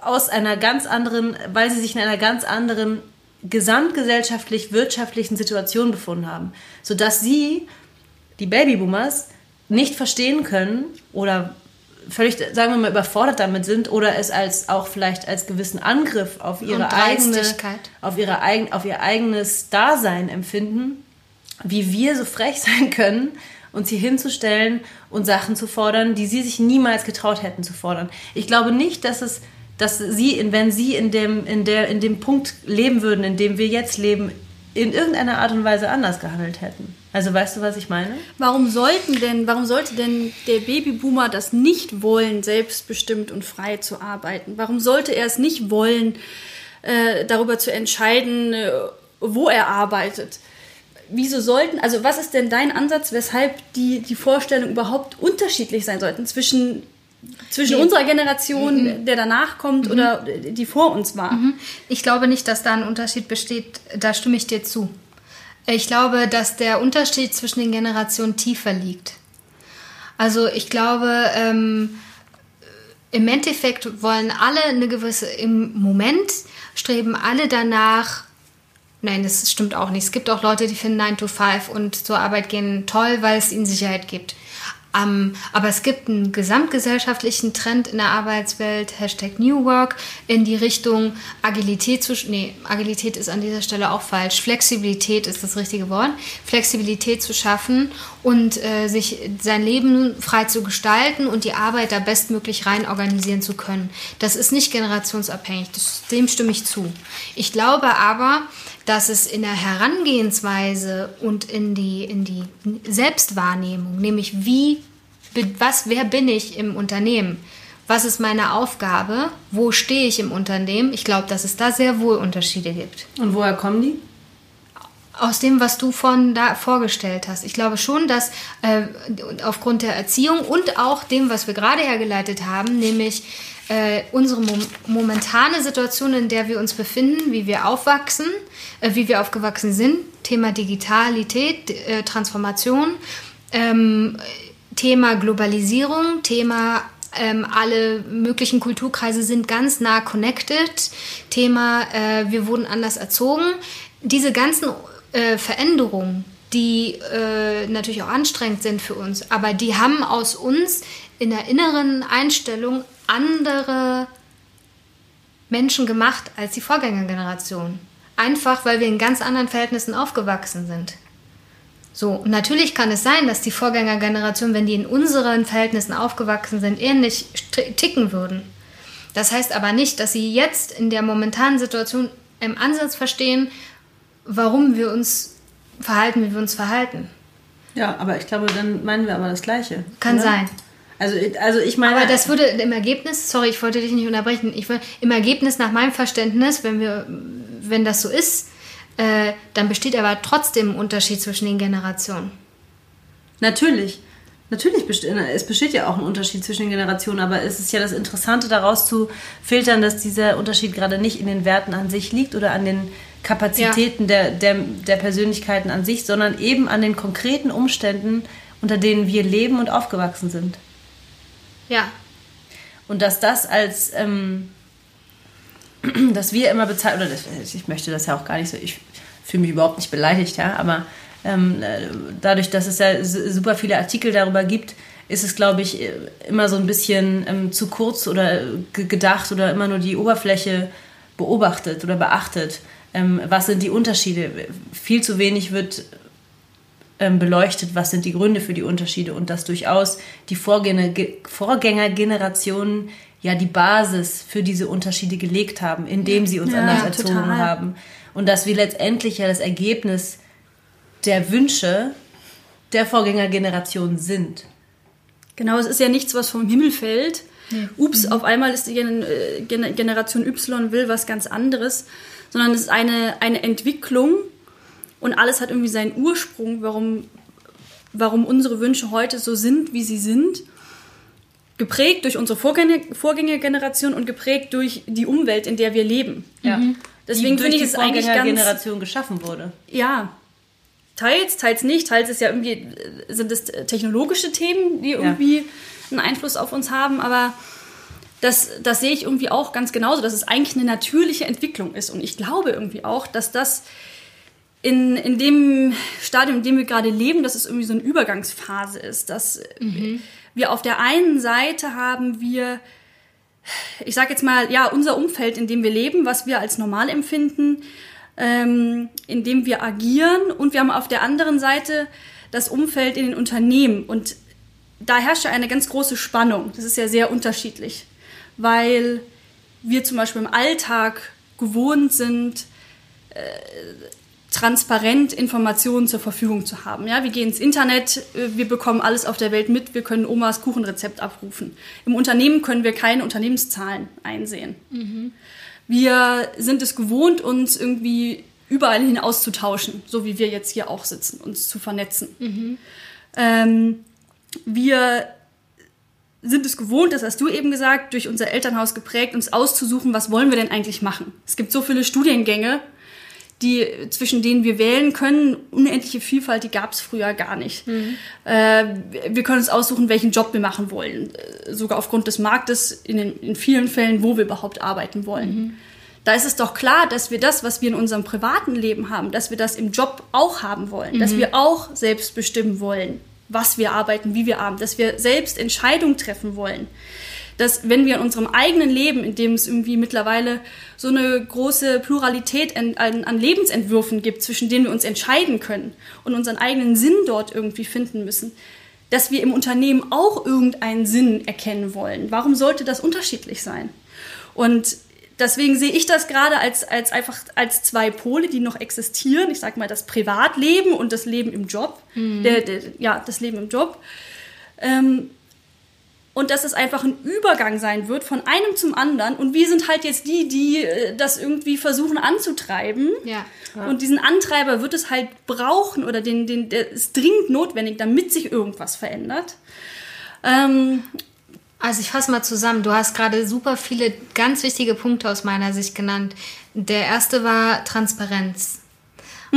aus einer ganz anderen, weil sie sich in einer ganz anderen gesamtgesellschaftlich wirtschaftlichen Situation befunden haben, sodass sie, die Babyboomers, nicht verstehen können oder völlig, sagen wir mal, überfordert damit sind oder es als auch vielleicht als gewissen Angriff auf ihre eigene, auf ihre eigen, auf ihr eigenes Dasein empfinden, wie wir so frech sein können, uns hier hinzustellen und Sachen zu fordern, die sie sich niemals getraut hätten zu fordern. Ich glaube nicht, dass es, dass sie, wenn sie in dem, in der, in dem Punkt leben würden, in dem wir jetzt leben, in irgendeiner Art und Weise anders gehandelt hätten. Also weißt du, was ich meine? Warum sollten denn, warum sollte denn der Babyboomer das nicht wollen, selbstbestimmt und frei zu arbeiten? Warum sollte er es nicht wollen, äh, darüber zu entscheiden, äh, wo er arbeitet? Wieso sollten, also was ist denn dein Ansatz, weshalb die, die Vorstellungen überhaupt unterschiedlich sein sollten zwischen zwischen nee. unserer Generation, mhm. der danach kommt mhm. oder die vor uns war. Mhm. Ich glaube nicht, dass da ein Unterschied besteht. Da stimme ich dir zu. Ich glaube, dass der Unterschied zwischen den Generationen tiefer liegt. Also ich glaube, ähm, im Endeffekt wollen alle eine gewisse, im Moment streben alle danach, nein, das stimmt auch nicht. Es gibt auch Leute, die finden 9 to 5 und zur Arbeit gehen toll, weil es ihnen Sicherheit gibt. Um, aber es gibt einen gesamtgesellschaftlichen Trend in der Arbeitswelt, Hashtag New Work, in die Richtung Agilität zu, nee, Agilität ist an dieser Stelle auch falsch, Flexibilität ist das richtige Wort, Flexibilität zu schaffen und äh, sich sein Leben frei zu gestalten und die Arbeit da bestmöglich rein organisieren zu können. Das ist nicht generationsabhängig, das, dem stimme ich zu. Ich glaube aber, dass es in der Herangehensweise und in die, in die Selbstwahrnehmung, nämlich wie, was, wer bin ich im Unternehmen? Was ist meine Aufgabe? Wo stehe ich im Unternehmen? Ich glaube, dass es da sehr wohl Unterschiede gibt. Und woher kommen die? Aus dem, was du von da vorgestellt hast. Ich glaube schon, dass äh, aufgrund der Erziehung und auch dem, was wir gerade hergeleitet haben, nämlich äh, unsere mom momentane Situation, in der wir uns befinden, wie wir aufwachsen, äh, wie wir aufgewachsen sind, Thema Digitalität, äh, Transformation, ähm, Thema Globalisierung, Thema ähm, alle möglichen Kulturkreise sind ganz nah connected, Thema äh, wir wurden anders erzogen. Diese ganzen äh, Veränderungen, die äh, natürlich auch anstrengend sind für uns, aber die haben aus uns in der inneren Einstellung andere Menschen gemacht als die Vorgängergeneration. Einfach, weil wir in ganz anderen Verhältnissen aufgewachsen sind. So, und natürlich kann es sein, dass die Vorgängergeneration, wenn die in unseren Verhältnissen aufgewachsen sind, ähnlich ticken würden. Das heißt aber nicht, dass sie jetzt in der momentanen Situation im Ansatz verstehen, warum wir uns verhalten, wie wir uns verhalten. Ja, aber ich glaube, dann meinen wir aber das Gleiche. Kann oder? sein. Also, also ich meine. Aber das würde im Ergebnis, sorry, ich wollte dich nicht unterbrechen, ich will, im Ergebnis nach meinem Verständnis, wenn wir, wenn das so ist, äh, dann besteht aber trotzdem ein Unterschied zwischen den Generationen. Natürlich. Natürlich besteht es besteht ja auch ein Unterschied zwischen den Generationen, aber es ist ja das Interessante daraus zu filtern, dass dieser Unterschied gerade nicht in den Werten an sich liegt oder an den Kapazitäten ja. der, der, der Persönlichkeiten an sich, sondern eben an den konkreten Umständen, unter denen wir leben und aufgewachsen sind. Ja. Und dass das als, ähm, dass wir immer bezahlt, oder das, ich möchte das ja auch gar nicht so, ich fühle mich überhaupt nicht beleidigt, ja, aber ähm, dadurch, dass es ja super viele Artikel darüber gibt, ist es, glaube ich, immer so ein bisschen ähm, zu kurz oder gedacht oder immer nur die Oberfläche beobachtet oder beachtet. Ähm, was sind die Unterschiede? Viel zu wenig wird beleuchtet, was sind die Gründe für die Unterschiede und dass durchaus die Vorgänger, Vorgängergenerationen ja die Basis für diese Unterschiede gelegt haben, indem sie uns ja, anders erzogen total. haben. Und dass wir letztendlich ja das Ergebnis der Wünsche der Vorgängergeneration sind. Genau, es ist ja nichts, was vom Himmel fällt. Nee. Ups, mhm. auf einmal ist die äh, Generation Y will was ganz anderes, sondern es ist eine, eine Entwicklung, und alles hat irgendwie seinen Ursprung, warum, warum unsere Wünsche heute so sind, wie sie sind. geprägt durch unsere Vorgänger, Vorgängergeneration und geprägt durch die Umwelt, in der wir leben. Ja. Mhm. Deswegen finde ich es eigentlich ganz Vorgängergeneration geschaffen wurde. ja, teils, teils nicht. Teils ist ja irgendwie, sind es technologische Themen, die irgendwie einen Einfluss auf uns haben, aber das, das sehe ich irgendwie auch ganz genauso, dass es eigentlich eine natürliche Entwicklung ist. Und ich glaube irgendwie auch, dass das in, in dem Stadium, in dem wir gerade leben, dass es irgendwie so eine Übergangsphase ist. Dass wir auf der einen Seite haben wir ich sage jetzt mal, ja, unser Umfeld, in dem wir leben, was wir als normal empfinden, ähm, in dem wir agieren und wir haben auf der anderen Seite das Umfeld in den Unternehmen und da herrscht ja eine ganz große Spannung. Das ist ja sehr unterschiedlich, weil wir zum Beispiel im Alltag gewohnt sind, transparent Informationen zur Verfügung zu haben. Ja, wir gehen ins Internet, äh, wir bekommen alles auf der Welt mit, wir können Omas Kuchenrezept abrufen. Im Unternehmen können wir keine Unternehmenszahlen einsehen. Wir sind es gewohnt, uns irgendwie überall hin auszutauschen, so wie wir jetzt hier auch sitzen, uns zu vernetzen. Ähm, wir sind es gewohnt, das hast du eben gesagt, durch unser Elternhaus geprägt, uns auszusuchen, was wollen wir denn eigentlich machen. Es gibt so viele Studiengänge, die, zwischen denen wir wählen können. Unendliche Vielfalt, die gab es früher gar nicht. Äh, wir können uns aussuchen, welchen Job wir machen wollen. Äh, Sogar aufgrund des Marktes in, den, in vielen Fällen, wo wir überhaupt arbeiten wollen. Da ist es doch klar, dass wir das, was wir in unserem privaten Leben haben, dass wir das im Job auch haben wollen. Dass wir auch selbst bestimmen wollen, was wir arbeiten, wie wir arbeiten. Dass wir selbst Entscheidungen treffen wollen dass wenn wir in unserem eigenen Leben, in dem es irgendwie mittlerweile so eine große Pluralität an, an, Lebensentwürfen gibt, zwischen denen wir uns entscheiden können und unseren eigenen Sinn dort irgendwie finden müssen, dass wir im Unternehmen auch irgendeinen Sinn erkennen wollen. Warum sollte das unterschiedlich sein? Und deswegen sehe ich das gerade als, als einfach als zwei Pole, die noch existieren. Ich sage mal das Privatleben und das Leben im Job. Der, der, ja, das Leben im Job. Ähm, und dass es einfach ein Übergang sein wird von einem zum anderen. Und wir sind halt jetzt die, die äh, das irgendwie versuchen anzutreiben. Ja. Und diesen Antreiber wird es halt brauchen oder den, den, der ist dringend notwendig, damit sich irgendwas verändert. Ähm, Also ich fasse mal zusammen. Du hast gerade super viele ganz wichtige Punkte aus meiner Sicht genannt. Der erste war Transparenz.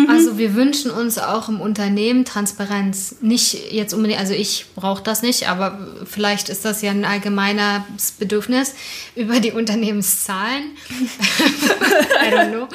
Also wir wünschen uns auch im Unternehmen Transparenz. Nicht jetzt unbedingt, also ich brauche das nicht, aber vielleicht ist das ja ein allgemeines Bedürfnis über die Unternehmenszahlen. I don't know.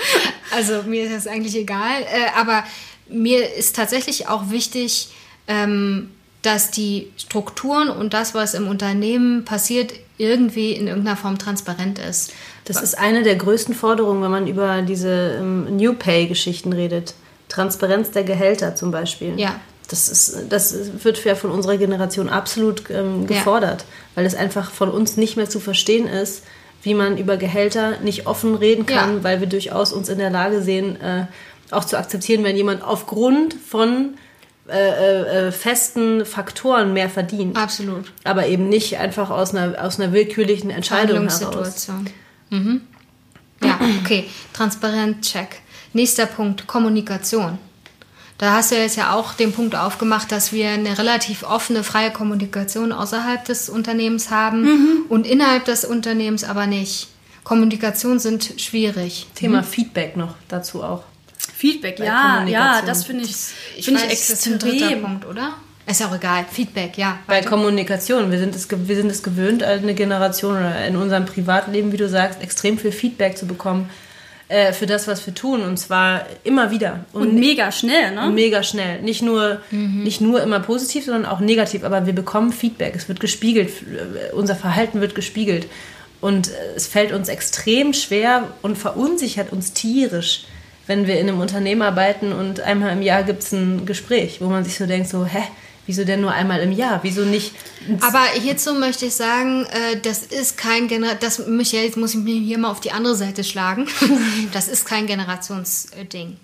Also mir ist das eigentlich egal. Äh, aber mir ist tatsächlich auch wichtig, ähm, dass die Strukturen und das, was im Unternehmen passiert, irgendwie in irgendeiner Form transparent ist. Das ist eine der größten Forderungen, wenn man über diese ähm, New Pay-Geschichten redet. Transparenz der Gehälter zum Beispiel. Ja. Das, ist, das wird ja von unserer Generation absolut ähm, gefordert, weil es einfach von uns nicht mehr zu verstehen ist, wie man über Gehälter nicht offen reden kann, Ja. weil wir durchaus uns in der Lage sehen, äh, auch zu akzeptieren, wenn jemand aufgrund von äh, äh, äh, festen Faktoren mehr verdient. Absolut. Aber eben nicht einfach aus einer, aus einer willkürlichen Entscheidung heraus. Mhm. Ja, okay. Transparent, check. Nächster Punkt, Kommunikation. Da hast du jetzt ja auch den Punkt aufgemacht, dass wir eine relativ offene, freie Kommunikation außerhalb des Unternehmens haben und innerhalb des Unternehmens aber nicht. Kommunikation sind schwierig. Thema Feedback noch dazu auch. Feedback, Bei ja, ja, das finde ich, Ich finde ich weiß, das ist extrem. Punkt, oder? Ist ja auch egal. Feedback, ja. Bei weiter. Kommunikation, wir sind, es, wir sind es gewöhnt, eine Generation oder in unserem Privatleben, wie du sagst, extrem viel Feedback zu bekommen äh, für das, was wir tun. Und zwar immer wieder. Und mega schnell, ne? mega schnell. Nicht nur, nicht nur immer positiv, sondern auch negativ. Aber wir bekommen Feedback. Es wird gespiegelt. Äh, Unser Verhalten wird gespiegelt. Und äh, es fällt uns extrem schwer und verunsichert uns tierisch, wenn wir in einem Unternehmen arbeiten und einmal im Jahr gibt es ein Gespräch, wo man sich so denkt, so, hä, wieso denn nur einmal im Jahr? Wieso nicht? Aber hierzu möchte ich sagen, äh, das ist kein Gener das ich, jetzt muss ich mir hier mal auf die andere Seite schlagen. das ist kein Generationsding.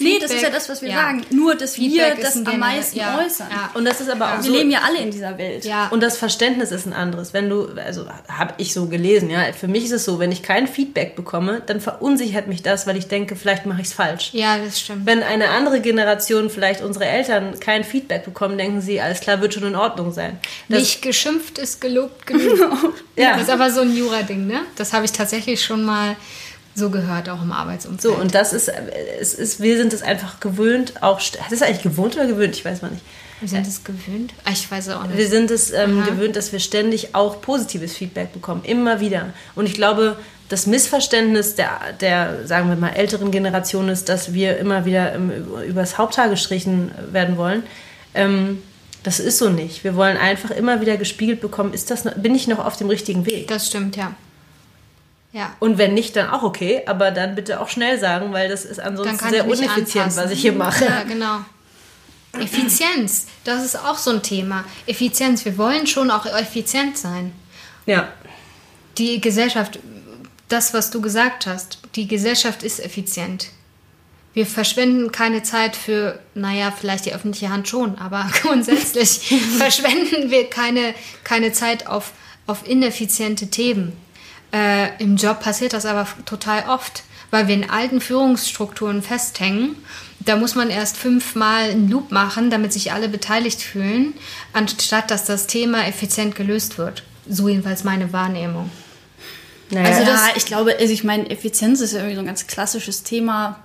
Nee, das ist ja das, was wir ja. sagen. Nur, dass Feedback wir das am generell- meisten ja, äußern. Ja. Und das ist aber auch Wir so. leben ja alle in dieser Welt. ja. Und das Verständnis ist ein anderes. Wenn du, also habe ich so gelesen, ja, für mich ist es so, wenn ich kein Feedback bekomme, dann verunsichert mich das, weil ich denke, vielleicht mache ich es falsch. ja, das stimmt. Wenn eine andere Generation, vielleicht unsere Eltern, kein Feedback bekommen, denken sie, alles klar, wird schon in Ordnung sein. Das, Nicht geschimpft ist gelobt genug. Ja. Das ist aber so ein Jura-Ding, ne? Das habe ich tatsächlich schon mal so gehört, auch im Arbeitsumfeld. so, und das ist, es ist, wir sind es einfach gewöhnt, auch, hat es eigentlich gewohnt oder gewöhnt? Ich weiß mal nicht. Wir sind es gewöhnt. Ah, Ich weiß auch Wir nicht. sind es ähm, gewöhnt, dass wir ständig auch positives Feedback bekommen. Immer wieder. Und ich glaube, das Missverständnis der, der, sagen wir mal, älteren Generation ist, dass wir immer wieder ähm, über- übers Haupthaar gestrichen werden wollen. Ähm, das ist so nicht. Wir wollen einfach immer wieder gespiegelt bekommen, ist das, bin ich noch auf dem richtigen Weg? Das stimmt, ja. Ja. Und wenn nicht, dann auch okay, aber dann bitte auch schnell sagen, weil das ist ansonsten sehr anpassen. was ich hier mache. Ja, genau. Effizienz, das ist auch so ein Thema. Effizienz, wir wollen schon auch effizient sein. Ja. Die Gesellschaft, das, was du gesagt hast, die Gesellschaft ist effizient. Wir verschwenden keine Zeit für, naja, vielleicht die öffentliche Hand schon, aber grundsätzlich verschwenden wir keine, keine Zeit auf, auf ineffiziente Themen. Äh, Im Job passiert das aber total oft, weil wir in alten Führungsstrukturen festhängen. Da muss man erst fünfmal einen Loop machen, damit sich alle beteiligt fühlen, anstatt dass das Thema effizient gelöst wird. So jedenfalls meine Wahrnehmung. Naja, Also Also ja, das- ich glaube, also ich meine, Effizienz ist ja irgendwie so ein ganz klassisches Thema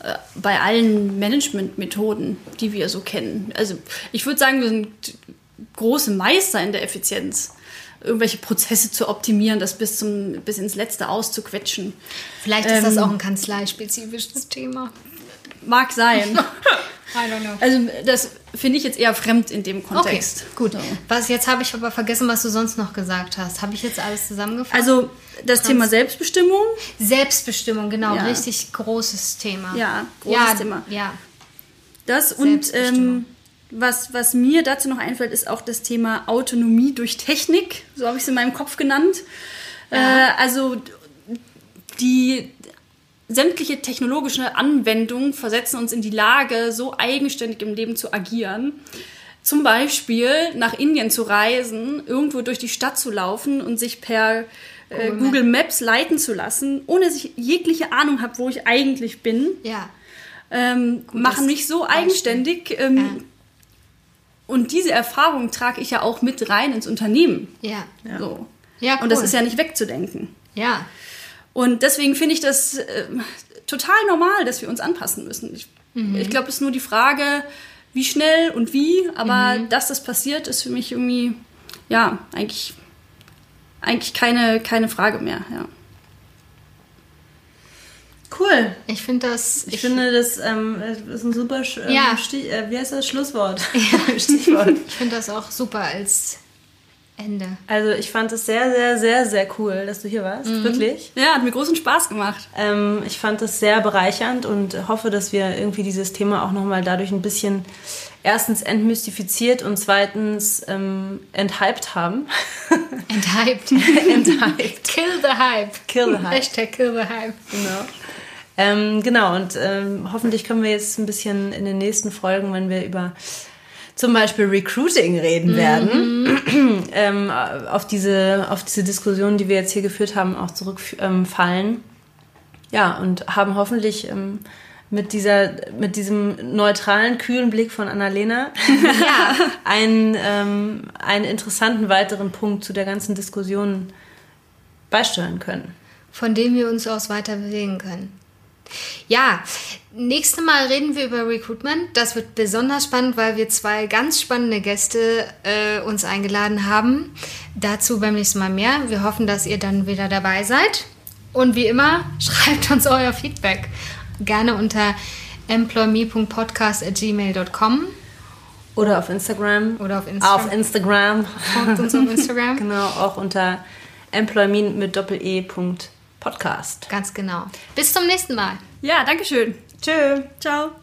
äh, bei allen Managementmethoden, die wir so kennen. Also ich würde sagen, wir sind große Meister in der Effizienz. Irgendwelche Prozesse zu optimieren, das bis, zum, bis ins Letzte auszuquetschen. Vielleicht ist das Ähm, auch ein kanzleispezifisches Thema. Mag sein. I don't know. also das finde ich jetzt eher fremd in dem Okay, Kontext. gut. So. Was jetzt habe ich aber vergessen, was du sonst noch gesagt hast. Habe ich jetzt alles zusammengefasst? Also das Thema Selbstbestimmung, Selbstbestimmung, genau, Ja. richtig großes Thema. ja, großes ja, Thema. Ja, Das und ähm, was, was mir dazu noch einfällt, ist auch das Thema Autonomie durch Technik. So habe ich es in meinem Kopf genannt. Äh, also die sämtliche technologische Anwendungen versetzen uns in die Lage, so eigenständig im Leben zu agieren. Zum Beispiel nach Indien zu reisen, irgendwo durch die Stadt zu laufen und sich per äh, Google Google Maps leiten zu lassen, ohne dass ich jegliche Ahnung habe, wo ich eigentlich bin ja. ähm, machen mich so eigenständig. Ähm, Ja. Und diese Erfahrung trage ich ja auch mit rein ins Unternehmen. Ja. So. Ja, Und das cool. ist ja nicht wegzudenken. Ja. Und deswegen finde ich das äh, total normal, dass wir uns anpassen müssen. Ich, Mhm. ich glaube, es ist nur die Frage, wie schnell und wie, aber Mhm. dass das passiert, ist für mich irgendwie, ja, eigentlich, eigentlich keine, keine Frage mehr. Ja. Cool. Ich finde das. Ich, finde, das ähm, ist ein super Sch ähm, Ja. Stich, äh, wie heißt das Schlusswort? Stichwort. Ich finde das auch super als Ende. Also ich fand es sehr, sehr, sehr, sehr cool, dass du hier warst. Wirklich. ja, hat mir großen Spaß gemacht. Ähm, ich fand es sehr bereichernd und hoffe, dass wir irgendwie dieses Thema auch nochmal dadurch ein bisschen erstens entmystifiziert und zweitens ähm, enthyped haben. Enthyped. enthyped. Kill the Hype. Kill the hype. Hashtag Kill the Hype. Genau. Ähm, genau, und ähm, hoffentlich können wir jetzt ein bisschen in den nächsten Folgen, wenn wir über zum Beispiel Recruiting reden werden, ähm, auf, diese, auf diese Diskussion, die wir jetzt hier geführt haben, auch zurückfallen. Ja, und haben hoffentlich ähm, mit, dieser, mit diesem neutralen, kühlen Blick von Annalena Ja. einen, ähm, einen interessanten weiteren Punkt zu der ganzen Diskussion beisteuern können. von dem wir uns aus weiter bewegen können. Ja, nächste Mal reden wir über Recruitment. Das wird besonders spannend, weil wir zwei ganz spannende Gäste äh, uns eingeladen haben. Dazu beim nächsten Mal mehr. Wir hoffen, dass ihr dann wieder dabei seid. Und wie immer, schreibt uns euer Feedback. Gerne unter employme.podcast.gmail.com Oder auf Instagram. oder auf Instagram. Auf Instagram. Folgt uns auf Instagram. genau, auch unter employmin mit doppel-e Punkt Podcast. Ganz genau. Bis zum nächsten Mal. Ja, danke schön. Tschö. Ciao.